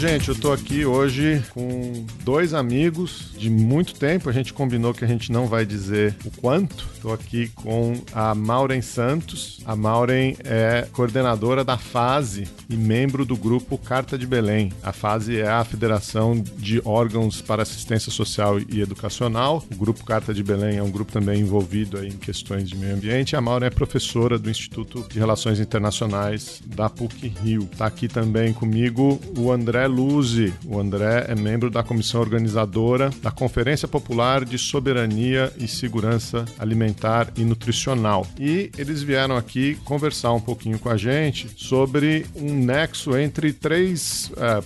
Gente, eu tô aqui hoje com dois amigos de muito tempo. A gente combinou que a gente não vai dizer o quanto. Tô aqui com a Maureen Santos. A Maureen é coordenadora da FASE e membro do grupo Carta de Belém. A FASE é a Federação de Órgãos para Assistência Social e Educacional. O grupo Carta de Belém é um grupo também envolvido em questões de meio ambiente. A Maureen é professora do Instituto de Relações Internacionais da PUC Rio. Tá aqui também comigo o André Luzi. O André é membro da comissão organizadora da Conferência Popular de Soberania e Segurança Alimentar e Nutricional. E eles vieram aqui conversar um pouquinho com a gente sobre um nexo entre três, é,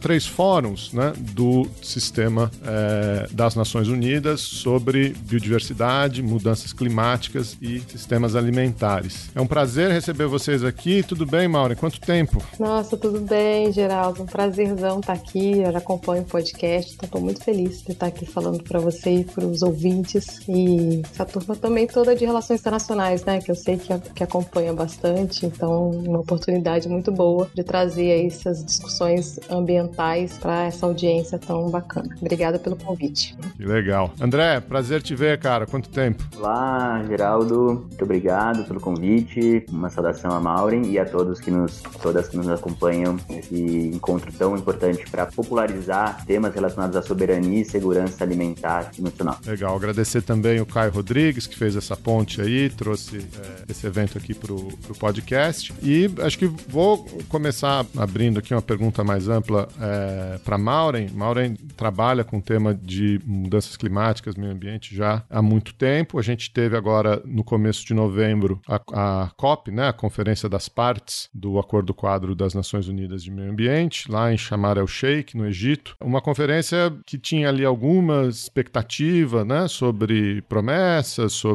três fóruns né, do sistema é, das Nações Unidas sobre biodiversidade, mudanças climáticas e sistemas alimentares. É um prazer receber vocês aqui. Tudo bem, Maura? Quanto tempo? Nossa, tudo bem, Geraldo. Um prazer prazerzão estar aqui. Eu já acompanho o podcast, estou muito feliz de estar aqui falando para você e para os ouvintes. E essa turma também toda de relações internacionais, né? Que eu sei que, que acompanha bastante. Então, uma oportunidade muito boa de trazer essas discussões ambientais para essa audiência tão bacana. Obrigada pelo convite. Que legal. André, prazer te ver, cara. Quanto tempo? Olá, Geraldo. Muito obrigado pelo convite. Uma saudação a Maureen e a todos que nos, todas que nos acompanham nesse encontro tão importante para popularizar temas relacionados à soberania e segurança alimentar e nutricional. Legal, agradecer também o Caio Rodrigues, que fez essa ponte aí, trouxe é, esse evento aqui para o podcast. E acho que vou começar abrindo aqui uma pergunta mais ampla é, para Maureen. Maureen trabalha com o tema de mudanças climáticas, meio ambiente já há muito tempo. A gente teve agora, no começo de novembro, a, a COP, né, a Conferência das Partes do Acordo Quadro das Nações Unidas de Meio Ambiente, lá em Shamar el-Sheikh, no Egito. Uma conferência que tinha ali alguma expectativa né, sobre promessas, sobre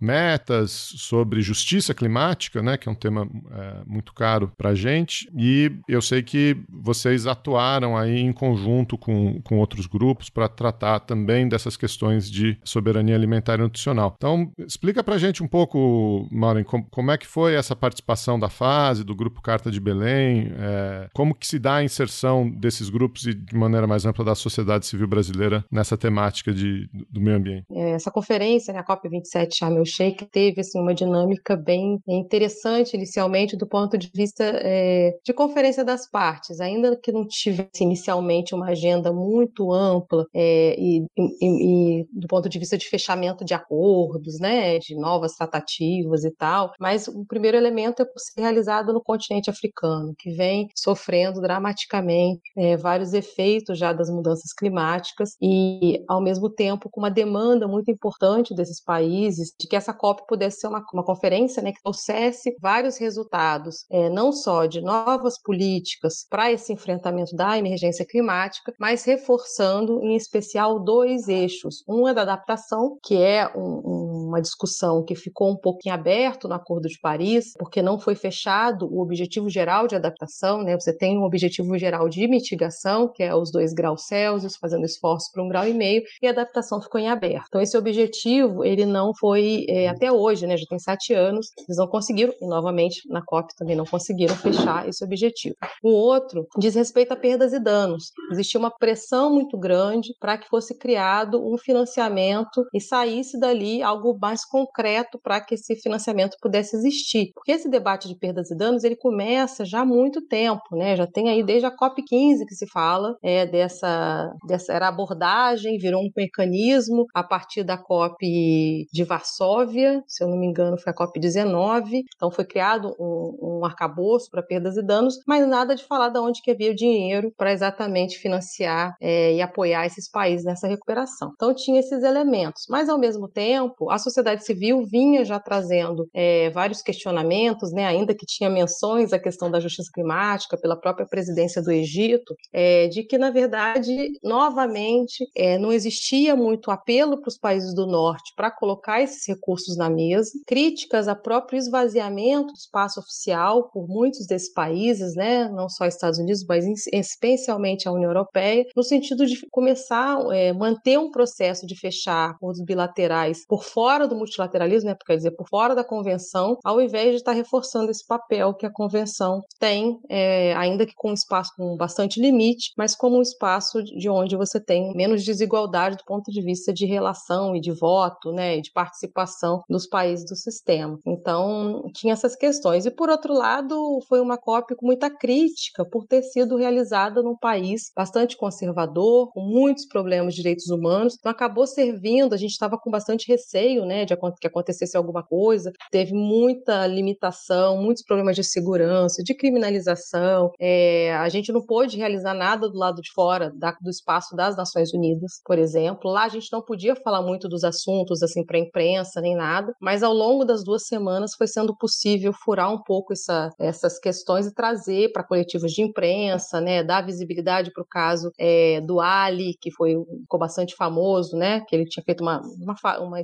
metas, sobre justiça climática, né, que é um tema é, muito caro para a gente. E eu sei que vocês atuaram aí em conjunto com, com outros grupos para tratar também dessas questões de soberania alimentar e nutricional. Então, explica para a gente um pouco, Maureen, como, como, é que foi essa participação da fase, do Grupo Carta de Belém, é, como que se dá a inserção desses grupos e, de maneira mais ampla, da sociedade civil brasileira nessa temática de, do meio ambiente? É, essa conferência, né, a COP27 Sharm el-Sheikh, teve assim, uma dinâmica bem interessante inicialmente do ponto de vista é, de conferência das partes, ainda que não tivesse inicialmente uma agenda muito ampla é, e, e, e, do ponto de vista de fechamento de acordos, né, de novas tratativas e tal, mas o primeiro elemento é por ser realizado no continente africano, que vem sofrendo dramaticamente é, vários efeitos já das mudanças climáticas e, ao mesmo tempo, com uma demanda muito importante desses países de que essa COP pudesse ser uma, uma conferência né, que trouxesse vários resultados, é, não só de novas políticas para esse enfrentamento da emergência climática, mas reforçando, em especial, dois eixos. Um é da adaptação, que é um, um, uma discussão que ficou um pouquinho aberto no Acordo de Paris, porque não foi fechado o objetivo geral de adaptação, né? Você tem um objetivo geral de mitigação, que é os 2 graus Celsius, fazendo esforço para um grau e meio, e a adaptação ficou em aberto. Então, esse objetivo, ele não foi, é, até hoje, né, já tem sete anos, eles não conseguiram, e novamente na COP também não conseguiram fechar esse objetivo. O outro diz respeito a perdas e danos. Existia uma pressão muito grande para que fosse criado um financiamento e saísse dali algo mais concreto para que esse financiamento pudesse existir. Porque esse debate de perdas e danos, ele começa já há muito tempo, né? Já tem aí desde a COP COP15 que se fala é, dessa, dessa era abordagem, virou um mecanismo a partir da COP de Varsóvia, se eu não me engano foi a COP 19, então foi criado um, um arcabouço para perdas e danos, mas nada de falar de onde que havia o dinheiro para exatamente financiar é, e apoiar esses países nessa recuperação. Então tinha esses elementos, mas ao mesmo tempo a, sociedade civil vinha já trazendo é, vários questionamentos, né, ainda que tinha menções à questão da justiça climática pela própria presidência do Egito, é, de que, na verdade, novamente, é, não existia muito apelo para os países do norte para colocar esses recursos na mesa, críticas ao próprio esvaziamento do espaço oficial por muitos desses países, né, não só Estados Unidos, mas especialmente a União Europeia, no sentido de começar é, manter um processo de fechar acordos bilaterais por fora do multilateralismo, né, quer dizer, por fora da convenção, ao invés de estar reforçando esse papel que a convenção tem, é, ainda que com um espaço com bastante limite, mas como um espaço de onde você tem menos desigualdade do ponto de vista de relação e de voto, né, e de participação dos países do sistema. Então, tinha essas questões. E, por outro lado, foi uma COP com muita crítica por ter sido realizada num país bastante conservador, com muitos problemas de direitos humanos. Então, acabou servindo, a gente estava com bastante receio né, de que acontecesse alguma coisa, teve muita limitação, muitos problemas de segurança, de criminalização. É, a gente não pôde realizar nada do lado de fora da, do espaço das Nações Unidas, por exemplo. Lá a gente não podia falar muito dos assuntos assim para a imprensa nem nada, mas ao longo das duas semanas foi sendo possível furar um pouco essa, essas questões e trazer para coletivos de imprensa, né, dar visibilidade para o caso é, do Ali, que foi ficou bastante famoso, né, que ele tinha feito uma, uma, uma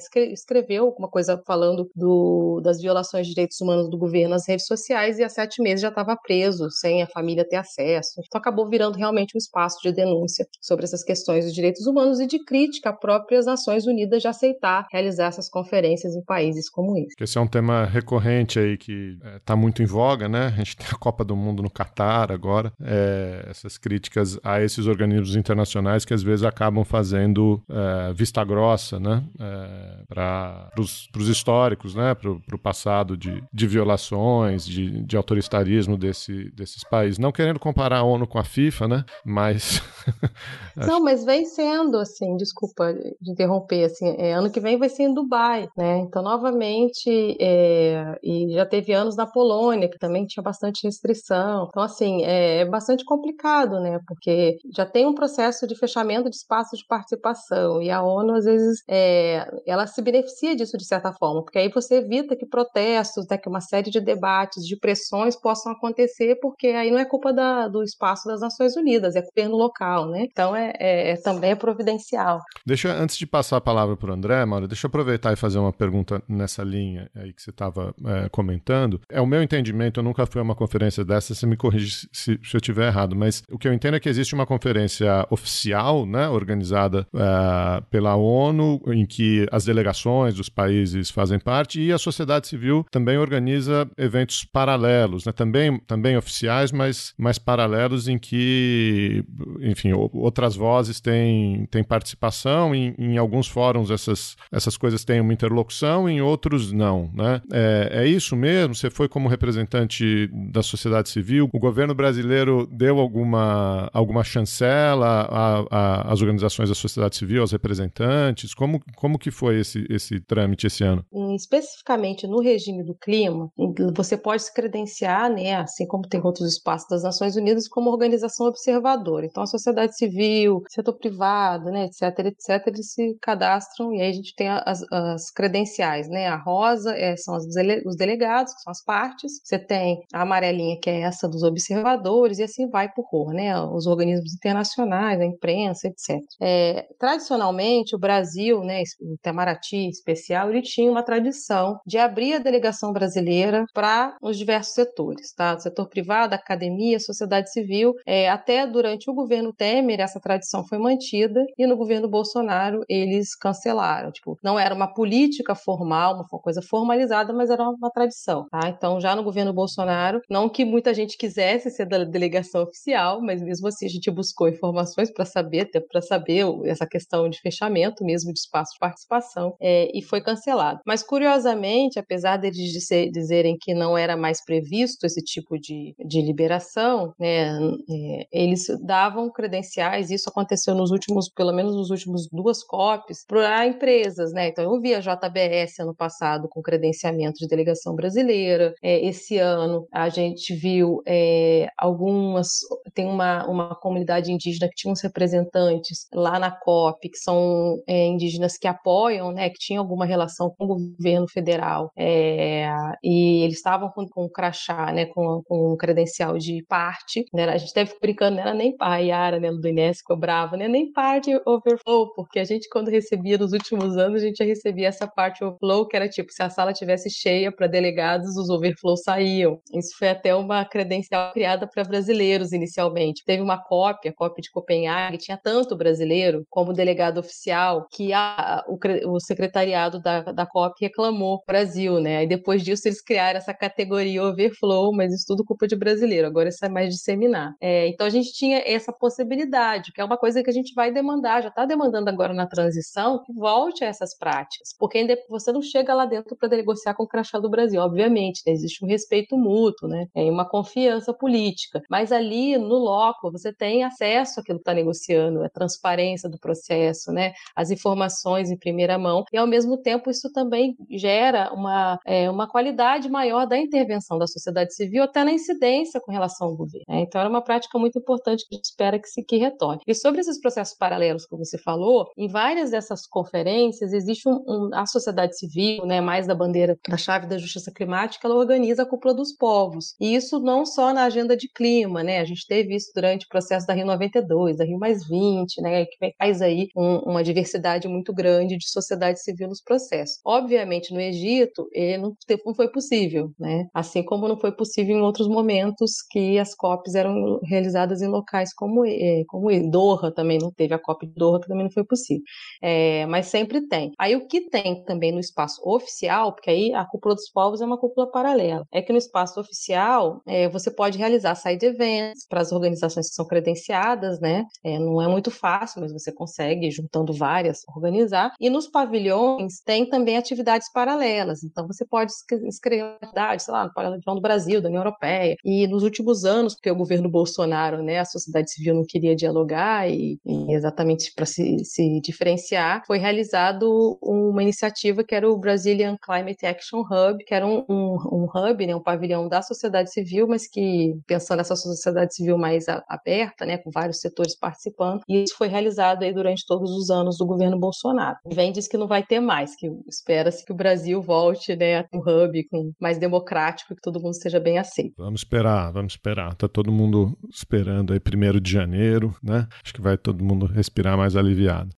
escreveu alguma coisa falando do, das violações de direitos humanos do governo nas redes sociais e há sete meses já estava preso sem a família ter acesso. Então acabou virando realmente um espaço de denúncia sobre essas questões dos direitos humanos e de crítica a próprias Nações Unidas de aceitar realizar essas conferências em países como esse. Esse é um tema recorrente aí que está é, muito em voga, né? A gente tem a Copa do Mundo no Catar agora, é, essas críticas a esses organismos internacionais que às vezes acabam fazendo é, vista grossa, né? É, para os históricos, né? Para o passado de, de violações, de, de autoritarismo desse, desses países. Não querendo comparar a ONU com a FIFA, né? Mas. Não, mas vem sendo assim, desculpa de interromper, assim, é, ano que vem vai ser em Dubai, né? Então, novamente, é, e já teve anos na Polônia, que também tinha bastante restrição. Então, assim, é, é bastante complicado, né? Porque já tem um processo de fechamento de espaços de participação, e a ONU, às vezes, é, ela se beneficia disso de certa forma, porque aí você evita que protestos, né, que uma série de debates, de pressões possam acontecer, porque aí não é culpa da, do espaço das Nações Unidas, é governo local, né? Então é, é, é também é providencial. Deixa, antes de passar a palavra para o André, Mauro, deixa eu aproveitar e fazer uma pergunta nessa linha aí que você estava é, comentando. É o meu entendimento, eu nunca fui a uma conferência dessa, você me corrige se, se eu estiver errado, mas o que eu entendo é que existe uma conferência oficial, né, organizada é, pela ONU, em que as delegações dos países fazem parte e a sociedade civil também organiza eventos paralelos, né, também, também oficiais, mas mais paralelos em que, enfim, outras vozes têm, têm participação. Em, em alguns fóruns essas, essas coisas têm uma interlocução, em outros não, né? É, é isso mesmo? Você foi como representante da sociedade civil? O governo brasileiro deu alguma, alguma chancela às organizações da sociedade civil, aos representantes? Como, como que foi esse, esse trâmite esse ano? Especificamente no regime do clima, você pode se credenciar, né, assim como tem outros espaços das Nações Unidas, como organização observadora. Então, a sociedade civil, setor privado, né, etc, etc, eles se cadastram e aí a gente tem as, as credenciais, né? A rosa é, são dele, os delegados, que são as partes. Você tem a amarelinha, que é essa dos observadores, e assim vai por cor, né? Os organismos internacionais, a imprensa, etc. É, tradicionalmente, o Brasil, né, o Itamaraty especial, ele tinha uma tradição de abrir a delegação brasileira para os diversos setores, tá? setor privado, academia, sociedade civil. É, até durante o governo Temer, essa tradição foi mantida, e no governo Bolsonaro, eles cancelaram. Tipo, não era uma política formal, uma coisa formalizada, mas era uma, tradição, tá? Então, já no governo Bolsonaro, não que muita gente quisesse ser da delegação oficial, mas mesmo assim a gente buscou informações para saber, para saber essa questão de fechamento mesmo de espaço de participação, é, e foi cancelado. Mas, curiosamente, apesar deles dizerem que não era mais previsto esse tipo de, de liberação, né, é, eles davam credenciais, isso aconteceu nos últimos, pelo menos nos últimos duas COPs, para empresas, né? Então eu vi a JBS ano passado com credenciamento de delegação brasileira. É, esse ano a gente viu é, algumas, tem uma, uma comunidade indígena que tinha uns representantes lá na COP, que são é, indígenas que apoiam, né? Que tinha alguma relação com o governo federal é, e eles estavam com, com crachá, né, com, com credencial de parte, né, a gente deve brincando, não era nem a Yara, né, do Inés ficou brava, né, nem parte overflow, porque a gente quando recebia nos últimos anos, a gente já recebia essa parte overflow, que era tipo, se a sala tivesse cheia para delegados, os overflows saíam. Isso foi até uma credencial criada para brasileiros inicialmente. Teve uma cópia, cópia de Copenhague, tinha tanto brasileiro como delegado oficial que a, o, o, secretariado da, da COP reclamou Brasil, né? E depois disso eles criaram essa categoria overflow, mas isso tudo culpa de brasileiro, agora isso é mais disseminar. É, então a gente tinha essa possibilidade, que é uma coisa que a gente vai demandar, já está demandando agora na transição, que volte a essas práticas, porque você não chega lá dentro para negociar com o crachá do Brasil, obviamente, né? existe um respeito mútuo, né? É uma confiança política, mas ali no loco você tem acesso àquilo que está negociando, a transparência do processo, né? As informações em primeira mão e ao mesmo tempo isso também gera uma, é, uma qualidade maior da intervenção da sociedade civil até na incidência com relação ao governo. Né? Então era uma prática muito importante que a gente espera que se que retorne. E sobre esses processos paralelos que você falou, em várias dessas conferências existe um, um, a sociedade civil, né, mais da bandeira da chave da justiça climática, ela organiza a cúpula dos povos. E isso não só na agenda de clima, né? A gente teve isso durante o processo da Rio 92, da Rio mais 20, né? Que faz aí um, uma diversidade muito grande de sociedade civil nos processos. Obviamente, no Egito, não, não foi possível, né? Assim como não foi possível em outros momentos que as COPs eram realizadas em locais como, é, como Doha também não teve a COP de Doha, que também não foi possível. É, mas sempre tem. Aí o que tem também no espaço oficial, porque aí a cúpula dos povos é uma cúpula paralela, é que no espaço oficial é, você pode realizar side events para as organizações que são credenciadas, né? É, não é muito fácil, mas você consegue, juntando várias, organizar. E nos pavilhões tem também atividades paralelas. Então você pode inscrever atividades, sei lá, no pavilhão do Brasil, da União Europeia. E nos últimos anos, porque o governo Bolsonaro, né, a sociedade civil não queria dialogar e, e exatamente para se, se diferenciar, foi realizado uma iniciativa que era o Brazilian Climate Action Hub, que era um, um, um hub, né, um pavilhão da sociedade civil, mas que pensando nessa sociedade civil mais aberta, né, com vários setores participando, e isso foi realizado aí durante todos os anos do governo Bolsonaro. Vem diz que não vai ter mais, que espera-se que o Brasil volte, né, a um hub com mais democrático, que todo mundo seja bem aceito. Vamos esperar, vamos esperar. Tá todo mundo esperando aí primeiro de janeiro, né? Acho que vai todo mundo respirar mais aliviado.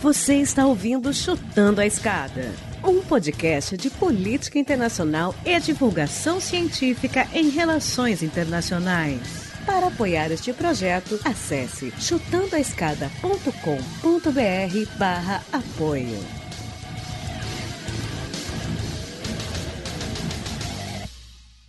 Você está ouvindo Chutando a Escada, um podcast de política internacional e divulgação científica em relações internacionais. Para apoiar este projeto, acesse chutandoaescada.com.br barra apoio.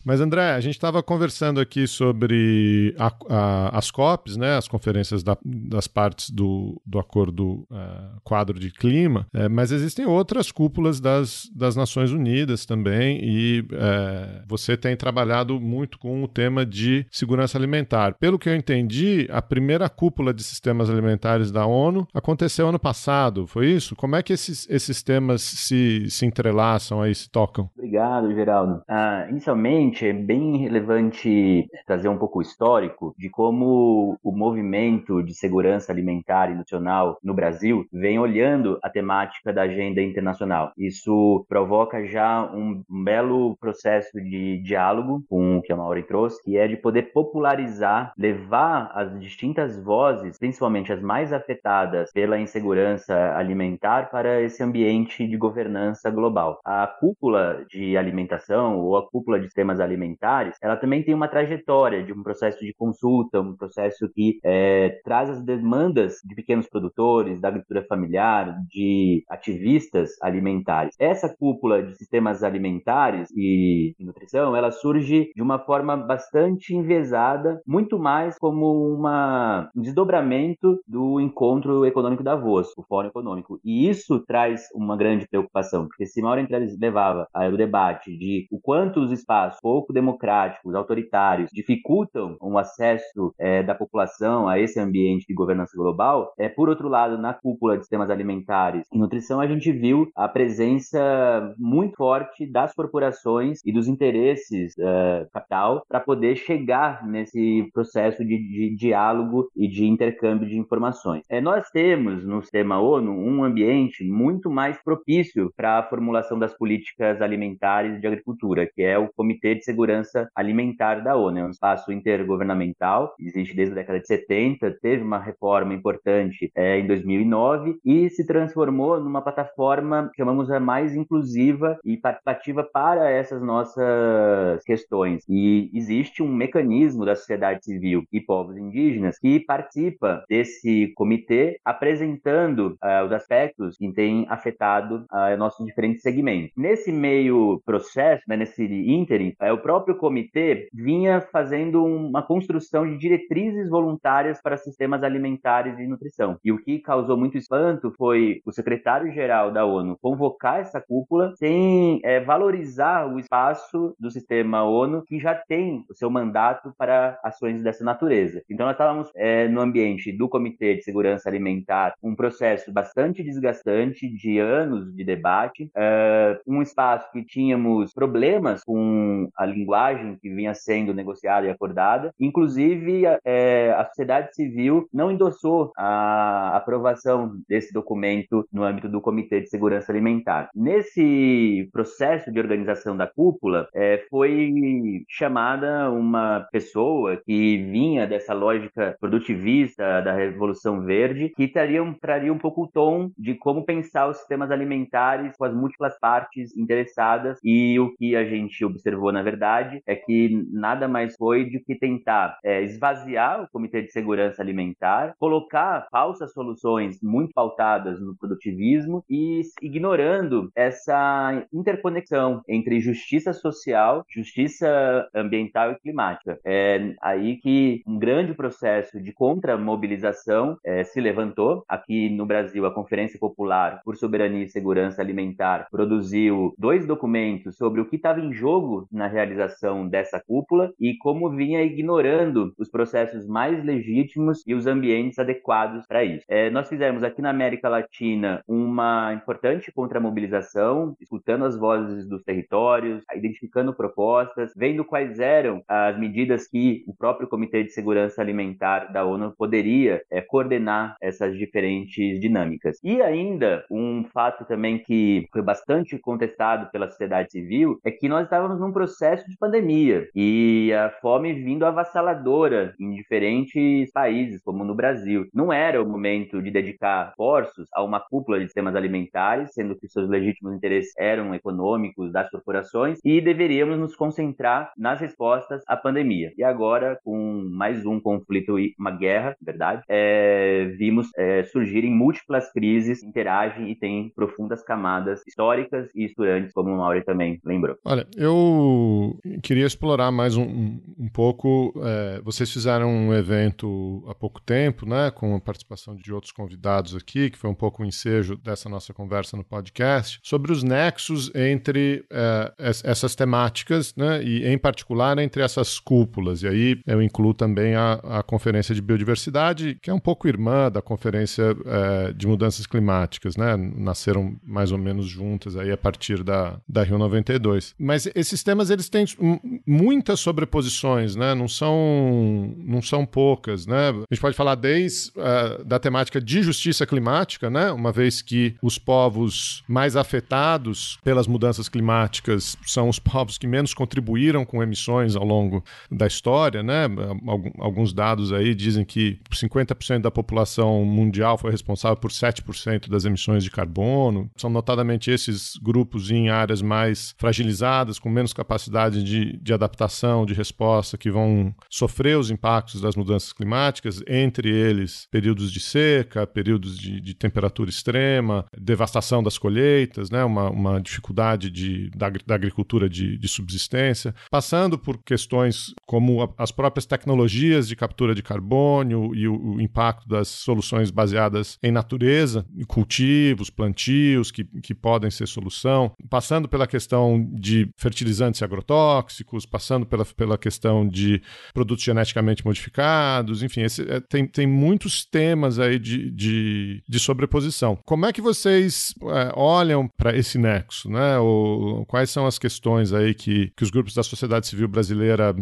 Mas, André, a gente estava conversando aqui sobre a, a, as COPs, né, as conferências da, das partes do, do Acordo uh, Quadro de Clima, é, mas existem outras cúpulas das, das Nações Unidas também, e é, você tem trabalhado muito com o tema de segurança alimentar. Pelo que eu entendi, a primeira cúpula de sistemas alimentares da ONU aconteceu ano passado, foi isso? Como é que esses, esses temas se, se entrelaçam aí, se tocam? Obrigado, Geraldo. Ah, inicialmente, é bem relevante trazer um pouco o histórico de como o movimento de segurança alimentar e nutricional no Brasil vem olhando a temática da agenda internacional. Isso provoca já um, belo processo de diálogo com o que a Mauri trouxe, que é de poder popularizar, levar as distintas vozes, principalmente as mais afetadas pela insegurança alimentar, para esse ambiente de governança global. A cúpula de alimentação ou a cúpula de sistemas alimentares, ela também tem uma trajetória de um processo de consulta, um processo que é, traz as demandas de pequenos produtores, da agricultura familiar, de ativistas alimentares. Essa cúpula de sistemas alimentares e nutrição, ela surge de uma forma bastante envezada, muito mais como uma, um desdobramento do encontro econômico da Davos, o Fórum Econômico. E isso traz uma grande preocupação, porque se Mauro Entreles levava o debate de o quanto os espaços pouco democráticos, autoritários, dificultam o acesso é, da população a esse ambiente de governança global, é, por outro lado, na cúpula de sistemas alimentares e nutrição, a gente viu a presença muito forte das corporações e dos interesses uh, capital para poder chegar nesse processo de, de, diálogo e de intercâmbio de informações. É, nós temos no sistema ONU um ambiente muito mais propício para a formulação das políticas alimentares de agricultura, que é o Comitê de Segurança Alimentar da ONU. É um espaço intergovernamental, existe desde a década de 70, teve uma reforma importante é, em 2009 e se transformou numa plataforma chamamos a mais inclusiva e participativa para essas nossas questões. E existe um mecanismo da sociedade civil e povos indígenas que participa desse comitê apresentando uh, os aspectos que têm afetado uh, nossos diferentes segmentos. Nesse meio processo, né, nesse ínterim, uh, o próprio comitê vinha fazendo uma construção de diretrizes voluntárias para sistemas alimentares e nutrição. E o que causou muito espanto foi o secretário-geral da ONU convocar essa cúpula sem é, valorizar o espaço do sistema ONU que já tem o seu mandato para ações dessa natureza. Então nós estávamos é, no ambiente do Comitê de Segurança Alimentar, um processo bastante desgastante de anos de debate, é, um espaço que tínhamos problemas com a linguagem que vinha sendo negociada e acordada, inclusive é, a sociedade civil não endossou a aprovação desse documento no âmbito do Comitê de Segurança Alimentar. Nesse processo de organização da cúpula, é, foi chamada uma pessoa que vinha dessa lógica produtivista da Revolução Verde, que traria, traria um pouco o tom de como pensar os sistemas alimentares com as múltiplas partes interessadas e o que a gente observou, na verdade, é que nada mais foi do que tentar é, esvaziar o Comitê de Segurança Alimentar, colocar falsas soluções muito pautadas no produtivismo e ignorando essa interconexão entre justiça social, justiça ambiental e climática. É aí que um grande processo de contramobilização é, se levantou. Aqui no Brasil, a Conferência Popular por Soberania e Segurança Alimentar produziu dois documentos sobre o que estava em jogo na realização dessa cúpula e como vinha ignorando os processos mais legítimos e os ambientes adequados para isso. É, nós fizemos aqui na América Latina uma importante contramobilização, escutando as vozes dos territórios, identificando propostas, vendo quais eram as medidas que o próprio Comitê de Segurança Alimentar da ONU poderia é, coordenar essas diferentes dinâmicas. E ainda um fato também que foi bastante contestado pela sociedade civil é que nós estávamos num processo de pandemia e a fome vindo avassaladora em diferentes países, como no Brasil. Não era o momento de dedicar esforços a uma cúpula de sistemas alimentares, sendo que seus legítimos interesses eram econômicos das corporações, e deveríamos nos concentrar nas respostas à pandemia. E agora, com mais um conflito e uma guerra, verdade, é, vimos é, surgirem múltiplas crises, interagem e têm profundas camadas históricas e estudantes, como o Mauri também lembrou. Olha, eu queria explorar mais um, um pouco. É, vocês fizeram um evento há pouco tempo, né, com a participação de outros convidados aqui, que foi um pouco o um ensejo dessa nossa conversa no podcast, sobre os nexos entre é, essas temáticas, né, e em particular entre essas cúpulas. E aí eu incluo também a, a Conferência de Biodiversidade, que é um pouco irmã da Conferência é, de Mudanças Climáticas, né, nasceram mais ou menos juntas aí a partir da, da Rio 92. Mas esses temas eles têm muitas sobreposições, né, não são, não são poucas, né. A gente pode falar desde uh, da temática de justiça climática, né? Uma vez que os povos mais afetados pelas mudanças climáticas são os povos que menos contribuíram com emissões ao longo da história, né? Alguns dados aí dizem que 50% da população mundial foi responsável por 7% das emissões de carbono. São notadamente esses grupos em áreas mais fragilizadas, com menos capacidade de, de adaptação, de resposta, que vão sofrer os impactos das mudanças climáticas, entre eles períodos de seca, períodos de, de temperatura extrema, devastação das colheitas, né, uma, uma dificuldade de, da, da agricultura de, de, subsistência, passando por questões como a, as próprias tecnologias de captura de carbono e o, o, impacto das soluções baseadas em natureza, cultivos, plantios que, que podem ser solução, passando pela questão de fertilizantes e agrotóxicos, passando pela, pela questão de produtos geneticamente modificados, enfim, esse, é, tem, tem muitos temas aí de, de, de sobreposição. Como é que vocês é, olham para esse nexo, né? Ou, quais são as questões aí que, que os grupos da sociedade civil brasileira,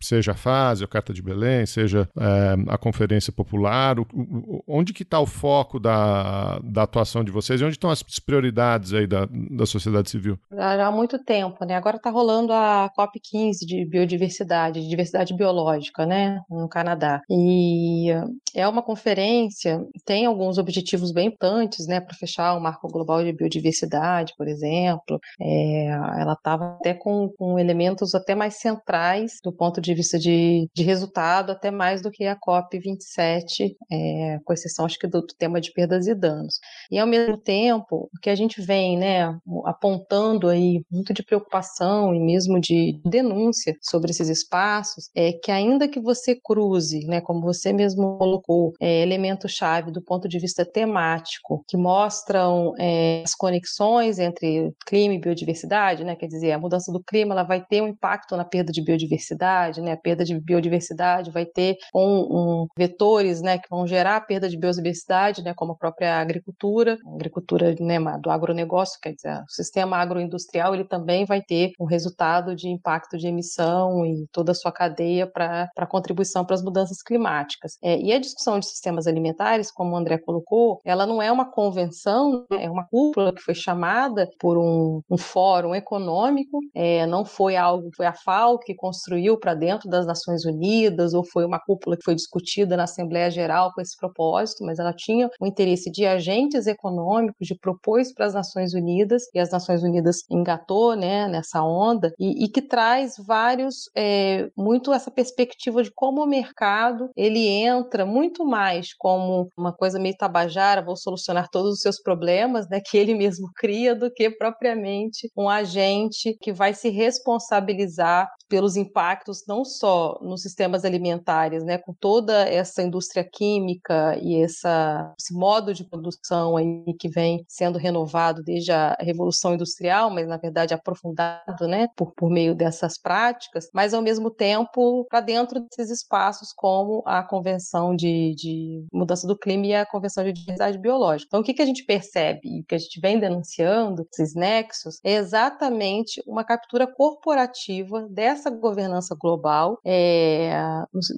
seja a fase, a Carta de Belém, seja é, a Conferência Popular, o, o, onde que está o foco da, da atuação de vocês e onde estão as prioridades aí da, da sociedade civil? Há muito tempo, né? Agora está rolando a COP15 de biodiversidade, de diversidade biológica, né? No Canadá. E é uma conferência, tem alguns objetivos bem importantes, né? Para fechar o marco global de biodiversidade, por exemplo. É, ela estava até com, com, elementos até mais centrais do ponto de vista de, de resultado, até mais do que a COP27, é, com exceção, acho que, do, do tema de perdas e danos. E, ao mesmo tempo, o que a gente vem, né, apontando aí muito de preocupação e mesmo de denúncia sobre esses espaços, é que ainda que você cruze, né, como você mesmo colocou, é, elementos-chave do ponto de vista temático, que mostram é, as conexões entre clima e biodiversidade, né, quer dizer, a mudança do clima ela vai ter um impacto na perda de biodiversidade, né, a perda de biodiversidade vai ter um, um vetores, né, que vão gerar a perda de biodiversidade, né, como a própria agricultura, agricultura né, do agronegócio, quer dizer, o sistema agroindustrial ele também vai ter um resultado de impacto de emissão e toda a sua cadeia para contribuição para as mudanças climáticas. É, e a discussão de sistemas alimentares, como o André colocou, ela não é uma convenção, né, é uma cúpula que foi chamada por um, um fórum econômico, é, não foi algo, foi a FAO que construiu para dentro das Nações Unidas, ou foi uma cúpula que foi discutida na Assembleia Geral com esse propósito, mas ela tinha o interesse de agentes econômicos, de propor isso para as Nações Unidas, e as Nações Unidas engatou né, nessa onda, e, e que traz vários, é, muito essa perspectiva de como o mercado ele entra muito mais como uma coisa meio tabajara, vou solucionar todos os seus problemas, né, que ele mesmo cria, do que propriamente um agente que vai se responsabilizar pelos impactos não só nos sistemas alimentares, né, com toda essa indústria química e essa, esse modo de produção aí que vem sendo renovado desde a Revolução Industrial, mas na verdade aprofundado, né, por, por meio dessas práticas, mas ao mesmo tempo para dentro desses espaços como a Convenção de, de, Mudança do Clima e a Convenção de Diversidade Biológica. Então o que, que a gente percebe e o que a gente vem denunciando, esses nexos, é exatamente uma captura corporativa dessa governança global é,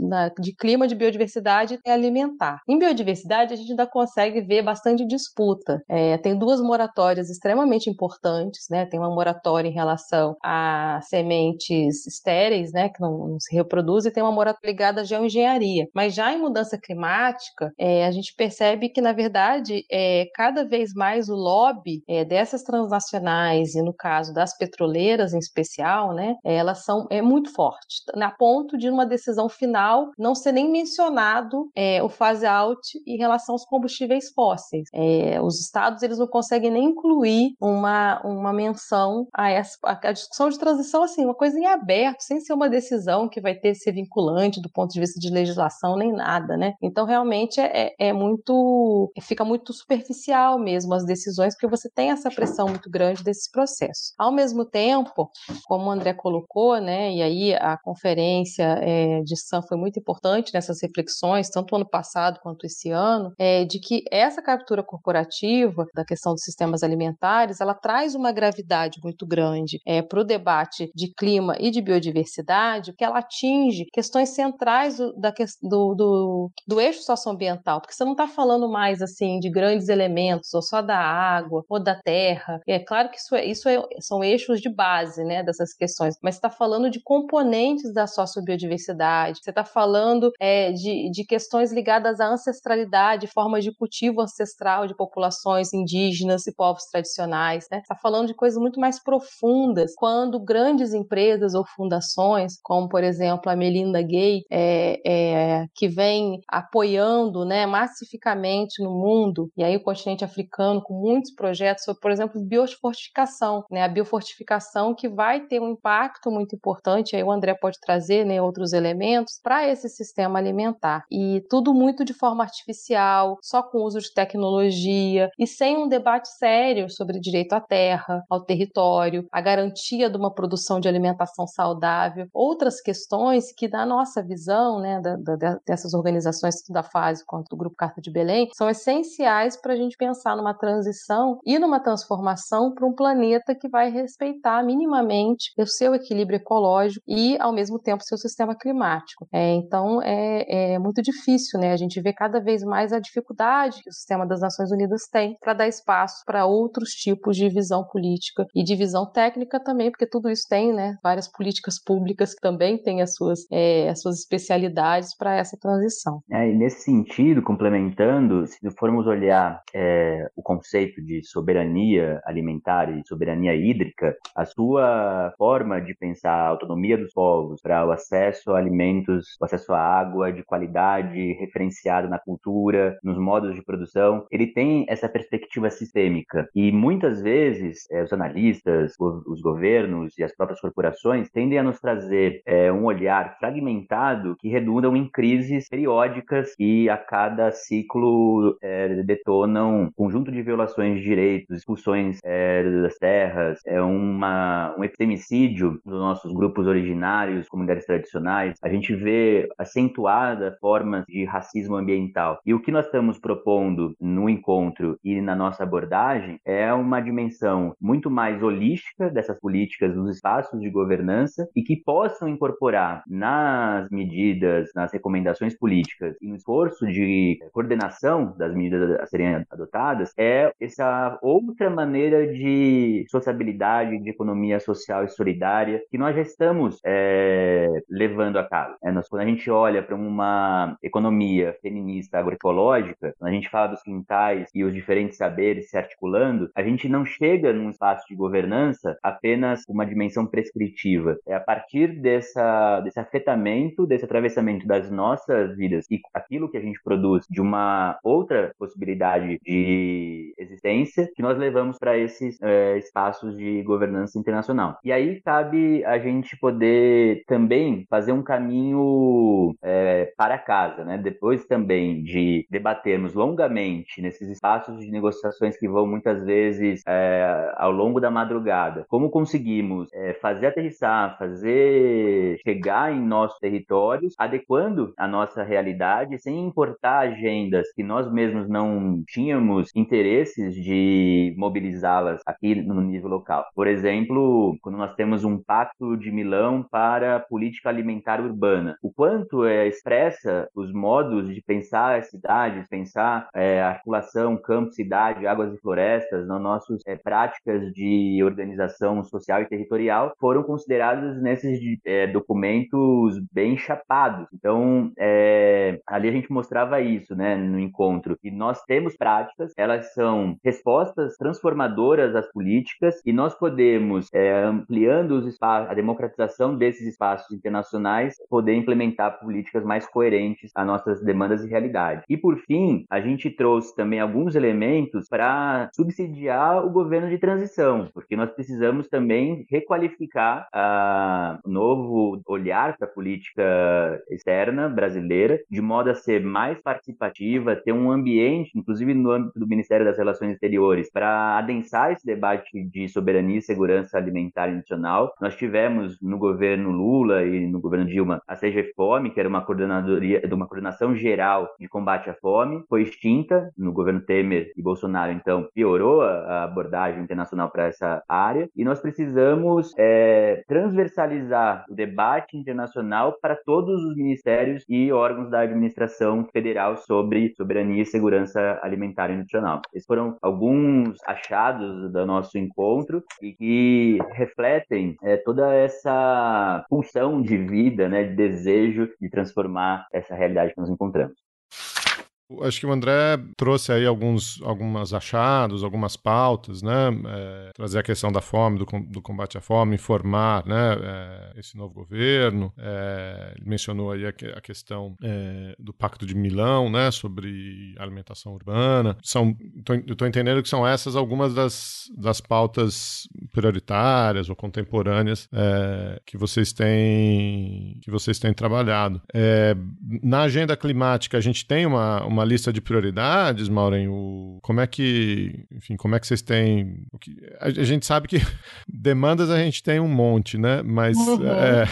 na, de clima, de biodiversidade e alimentar. Em biodiversidade, a gente ainda consegue ver bastante disputa. É, tem duas moratórias extremamente importantes, né? Tem uma moratória em relação a sementes estéreis, né, que não, não se reproduzem, tem uma moratória ligada à geoengenharia. Mas já em mudança climática, é, a gente percebe que, na verdade, é, cada vez mais o lobby é, dessas transnacionais, e no caso das petroleiras em especial, né, elas são é muito forte, a ponto de uma decisão final não ser nem mencionado é, o phase out em relação aos combustíveis fósseis. É, os estados eles não conseguem nem incluir uma, uma menção a essa a discussão de transição assim, uma coisa em aberto, sem ser uma decisão que vai ter ser vinculante do ponto de vista de legislação nem nada, né? Então realmente é, é, é muito fica muito superficial mesmo as decisões porque você tem essa pressão muito grande desse processo. Ao mesmo tempo, como o André colocou, né, e aí a conferência é, de Sam foi muito importante nessas reflexões, tanto ano passado quanto esse ano, é, de que essa captura corporativa da questão dos sistemas alimentares, ela traz uma gravidade muito grande é, para o debate de clima e de biodiversidade, porque ela atinge questões centrais do, da, do, do, do eixo socioambiental, porque você não está falando mais assim de grandes elementos, ou só da água, ou da terra. E é claro que isso, é, isso é, são eixos de base né, dessas questões, mas está falando de componentes da sociobiodiversidade, você está falando é, de, de questões ligadas à ancestralidade, formas de cultivo ancestral de populações indígenas e povos tradicionais. Está né? Falando de coisas muito mais profundas, quando grandes empresas ou fundações, como por exemplo a Melinda Gay, é, é, que vem apoiando né, massificamente no mundo, e aí o continente africano com muitos projetos sobre, por exemplo, biofortificação, né, a biofortificação que vai ter um impacto muito importante, aí o André pode trazer né, outros elementos para esse sistema alimentar. E tudo muito de forma artificial, só com uso de tecnologia e sem um debate sério sobre direito à terra, ao território, a garantia de uma produção produção de alimentação saudável, outras questões que, da nossa visão, né, da, da, dessas organizações, tanto da fase quanto do Grupo Carta de Belém, são essenciais para a gente pensar numa transição e numa transformação para um planeta que vai respeitar minimamente o seu equilíbrio ecológico e, ao mesmo tempo, seu sistema climático. É, então, é, é muito difícil, né? A gente vê cada vez mais a dificuldade que o sistema das Nações Unidas tem para dar espaço para outros tipos de visão política e de visão técnica também, porque tudo isso tem, né? Várias políticas públicas que também têm as suas, é, as suas especialidades para essa transição. É, e nesse sentido, complementando, se formos olhar é, o conceito de soberania alimentar e soberania hídrica, a sua forma de pensar a autonomia dos povos para o acesso a alimentos, o acesso à água de qualidade, referenciado na cultura, nos modos de produção, ele tem essa perspectiva sistêmica. E muitas vezes é, os analistas, os governos e as próprias corporações tendem a nos trazer é, um olhar fragmentado que redundam em crises periódicas e a cada ciclo é, detonam um conjunto de violações de direitos, expulsões é, das terras, é uma, um epistemicídio dos nossos grupos originários, comunidades tradicionais. A gente vê acentuada formas de racismo ambiental. E o que nós estamos propondo no encontro e na nossa abordagem é uma dimensão muito mais holística dessas políticas nos espaços de governança e que possam incorporar nas medidas, nas recomendações políticas e no esforço de coordenação das medidas a serem adotadas é essa outra maneira de sociabilidade, de economia social e solidária que nós já estamos é, levando a cabo. É, nós, quando a gente olha para uma economia feminista agroecológica, quando a gente fala dos quintais e os diferentes saberes se articulando, a gente não chega num espaço de governança apenas uma dimensão prescritiva. É a partir dessa, desse afetamento, desse atravessamento das nossas vidas e aquilo que a gente produz de uma outra possibilidade de existência que nós levamos para esses é, espaços de governança internacional. E aí cabe a gente poder também fazer um caminho é, para casa, né? Depois também de debatermos longamente nesses espaços de negociações que vão muitas vezes é, ao longo da madrugada, como conseguimos é, fazer aterrissar, fazer chegar em nossos territórios, adequando a nossa realidade sem importar agendas que nós mesmos não tínhamos interesses de mobilizá-las aqui no nível local. Por exemplo, quando nós temos um pacto de Milão para política alimentar urbana, o quanto é expressa os modos de pensar as cidades, pensar é, articulação campo-cidade, águas e florestas, nas nossas é, práticas de organização social e territorial, foram considerados nesses é, documentos bem chapados. Então, é, ali a gente mostrava isso, né, no encontro. E nós temos práticas, elas são respostas transformadoras às políticas e nós podemos, é, ampliando os espaços, a democratização desses espaços internacionais, poder implementar políticas mais coerentes às nossas demandas e realidade. E por fim, a gente trouxe também alguns elementos para subsidiar o governo de transição, porque nós precisamos também requalificar uh, novo olhar para a política externa brasileira, de modo a ser mais participativa, ter um ambiente, inclusive no âmbito do Ministério das Relações Exteriores, para adensar esse debate de soberania e segurança alimentar nacional. Nós tivemos no governo Lula e no governo Dilma a CG Fome, que era uma coordenadoria, uma coordenação geral de combate à fome, foi extinta no governo Temer e Bolsonaro, então piorou a abordagem internacional para essa área e nós precisamos é, transversalizar o debate internacional para todos os ministérios e órgãos da administração federal sobre soberania e segurança alimentar e nutricional. Esses foram alguns achados do nosso encontro e que refletem é, toda essa pulsão de vida, né, de desejo de transformar essa realidade que nós encontramos. Acho que o André trouxe aí alguns algumas achados, algumas pautas, né? É, trazer a questão da fome, do, do combate à fome, informar, né? É, esse novo governo. É, ele mencionou aí a, a questão é, do Pacto de Milão, né? Sobre alimentação urbana. São, tô, eu estou entendendo que são essas algumas das, das pautas prioritárias ou contemporâneas é, que vocês têm que vocês têm trabalhado. É, na agenda climática, a gente tem uma, uma lista de prioridades, Maureen? O, como é que, enfim, como é que vocês têm... A, a gente sabe que demandas a gente tem um monte, né? Mas uhum. é,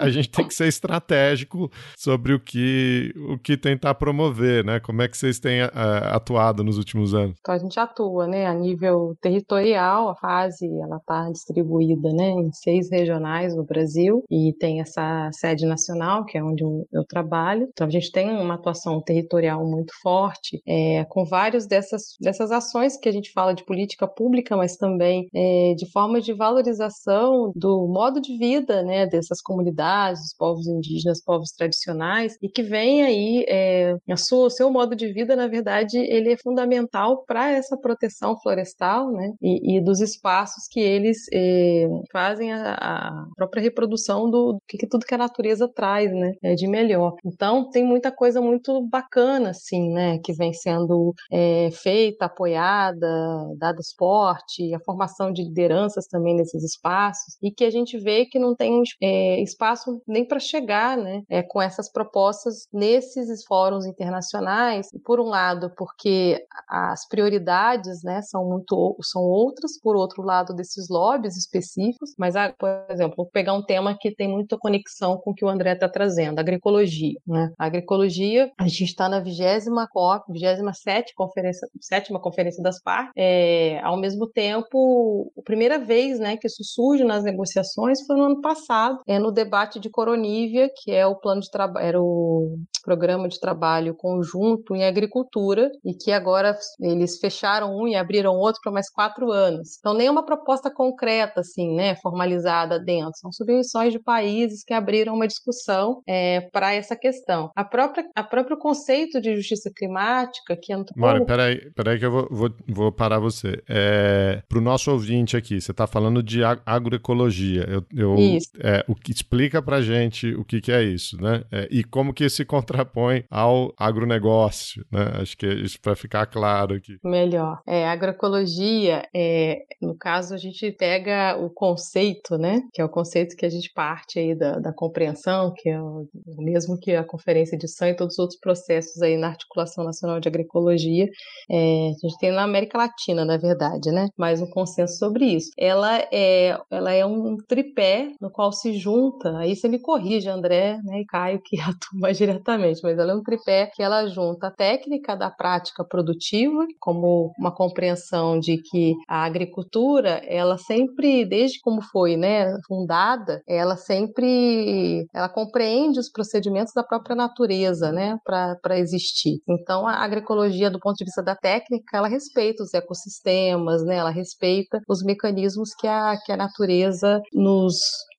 a gente tem que ser estratégico sobre o que, o que tentar promover, né? Como é que vocês têm a, atuado nos últimos anos? Então a gente atua, né? A nível territorial, a fase ela está distribuída, né? Em seis regionais no Brasil e tem essa sede nacional, que é onde eu trabalho. Então a gente tem uma atuação territorial muito forte, é, com várias dessas, dessas ações que a gente fala de política pública, mas também é, de forma de valorização do modo de vida, né? Dessas comunidades, dos povos indígenas, povos tradicionais, e que vem aí é, a sua, o seu modo de vida, na verdade, ele é fundamental para essa proteção florestal, né? E, e, dos espaços que eles é, fazem a, a, própria reprodução do, do que, que, tudo que a natureza traz, né? É de melhor. Então tem muita coisa muito bacana, assim, né? Que vem sendo é, feita, apoiada, dada suporte, a formação de lideranças também nesses espaços e que a gente vê que não tem é, espaço nem para chegar, né? É, com essas propostas nesses fóruns internacionais. Por um lado, porque as prioridades, né? São muito são outras. Por outro lado, desses lobbies específicos. Mas, ah, por exemplo, vou pegar um tema que tem muita conexão com o que o André está trazendo, agroecologia. Né? A agroecologia, a gente está na vigésima COP, 27 conferência, sétima conferência das partes. É, ao mesmo tempo, a primeira vez né, que isso surge nas negociações foi no ano passado, é no debate de Coronívia, que é o plano de trabalho, era o programa de trabalho conjunto em agricultura, e que agora eles fecharam um e abriram outro para mais quatro anos. Então, nem uma proposta concreta, assim, né, formalizada dentro. São submissões de países que abriram uma discussão é, para essa questão. A própria, a próprio conceito de justiça climática, que é Mário, peraí, peraí que eu vou, vou, vou parar você. É, para o nosso ouvinte aqui, você está falando de agroecologia. Eu, eu, isso. É, o que explica para gente o que, que é isso, né? É, e como que se contrapõe ao agronegócio, né? Acho que é isso para ficar claro aqui. Melhor. É, agroecologia, é, no caso, a gente pega o conceito, né? Que é o conceito que a gente parte aí da, da compreensão, que é o, o mesmo que a Conferência de São e todos os outros processos aí na Articulação Nacional de Agroecologia. É, a gente tem na América Latina, na verdade, né? Mais um consenso sobre isso. Ela é, ela é um tripé no qual se junta, aí você me corrige, André né, e Caio, que atuam mais diretamente, mas ela é um tripé que ela junta a técnica da prática produtiva, como uma compreensão de que a agricultura, ela sempre, desde como foi né, fundada, ela sempre ela compreende os procedimentos da própria natureza né, para existir. Então, a agroecologia, do ponto de vista da técnica, ela respeita os ecossistemas, né, ela respeita os mecanismos que a, que a natureza nos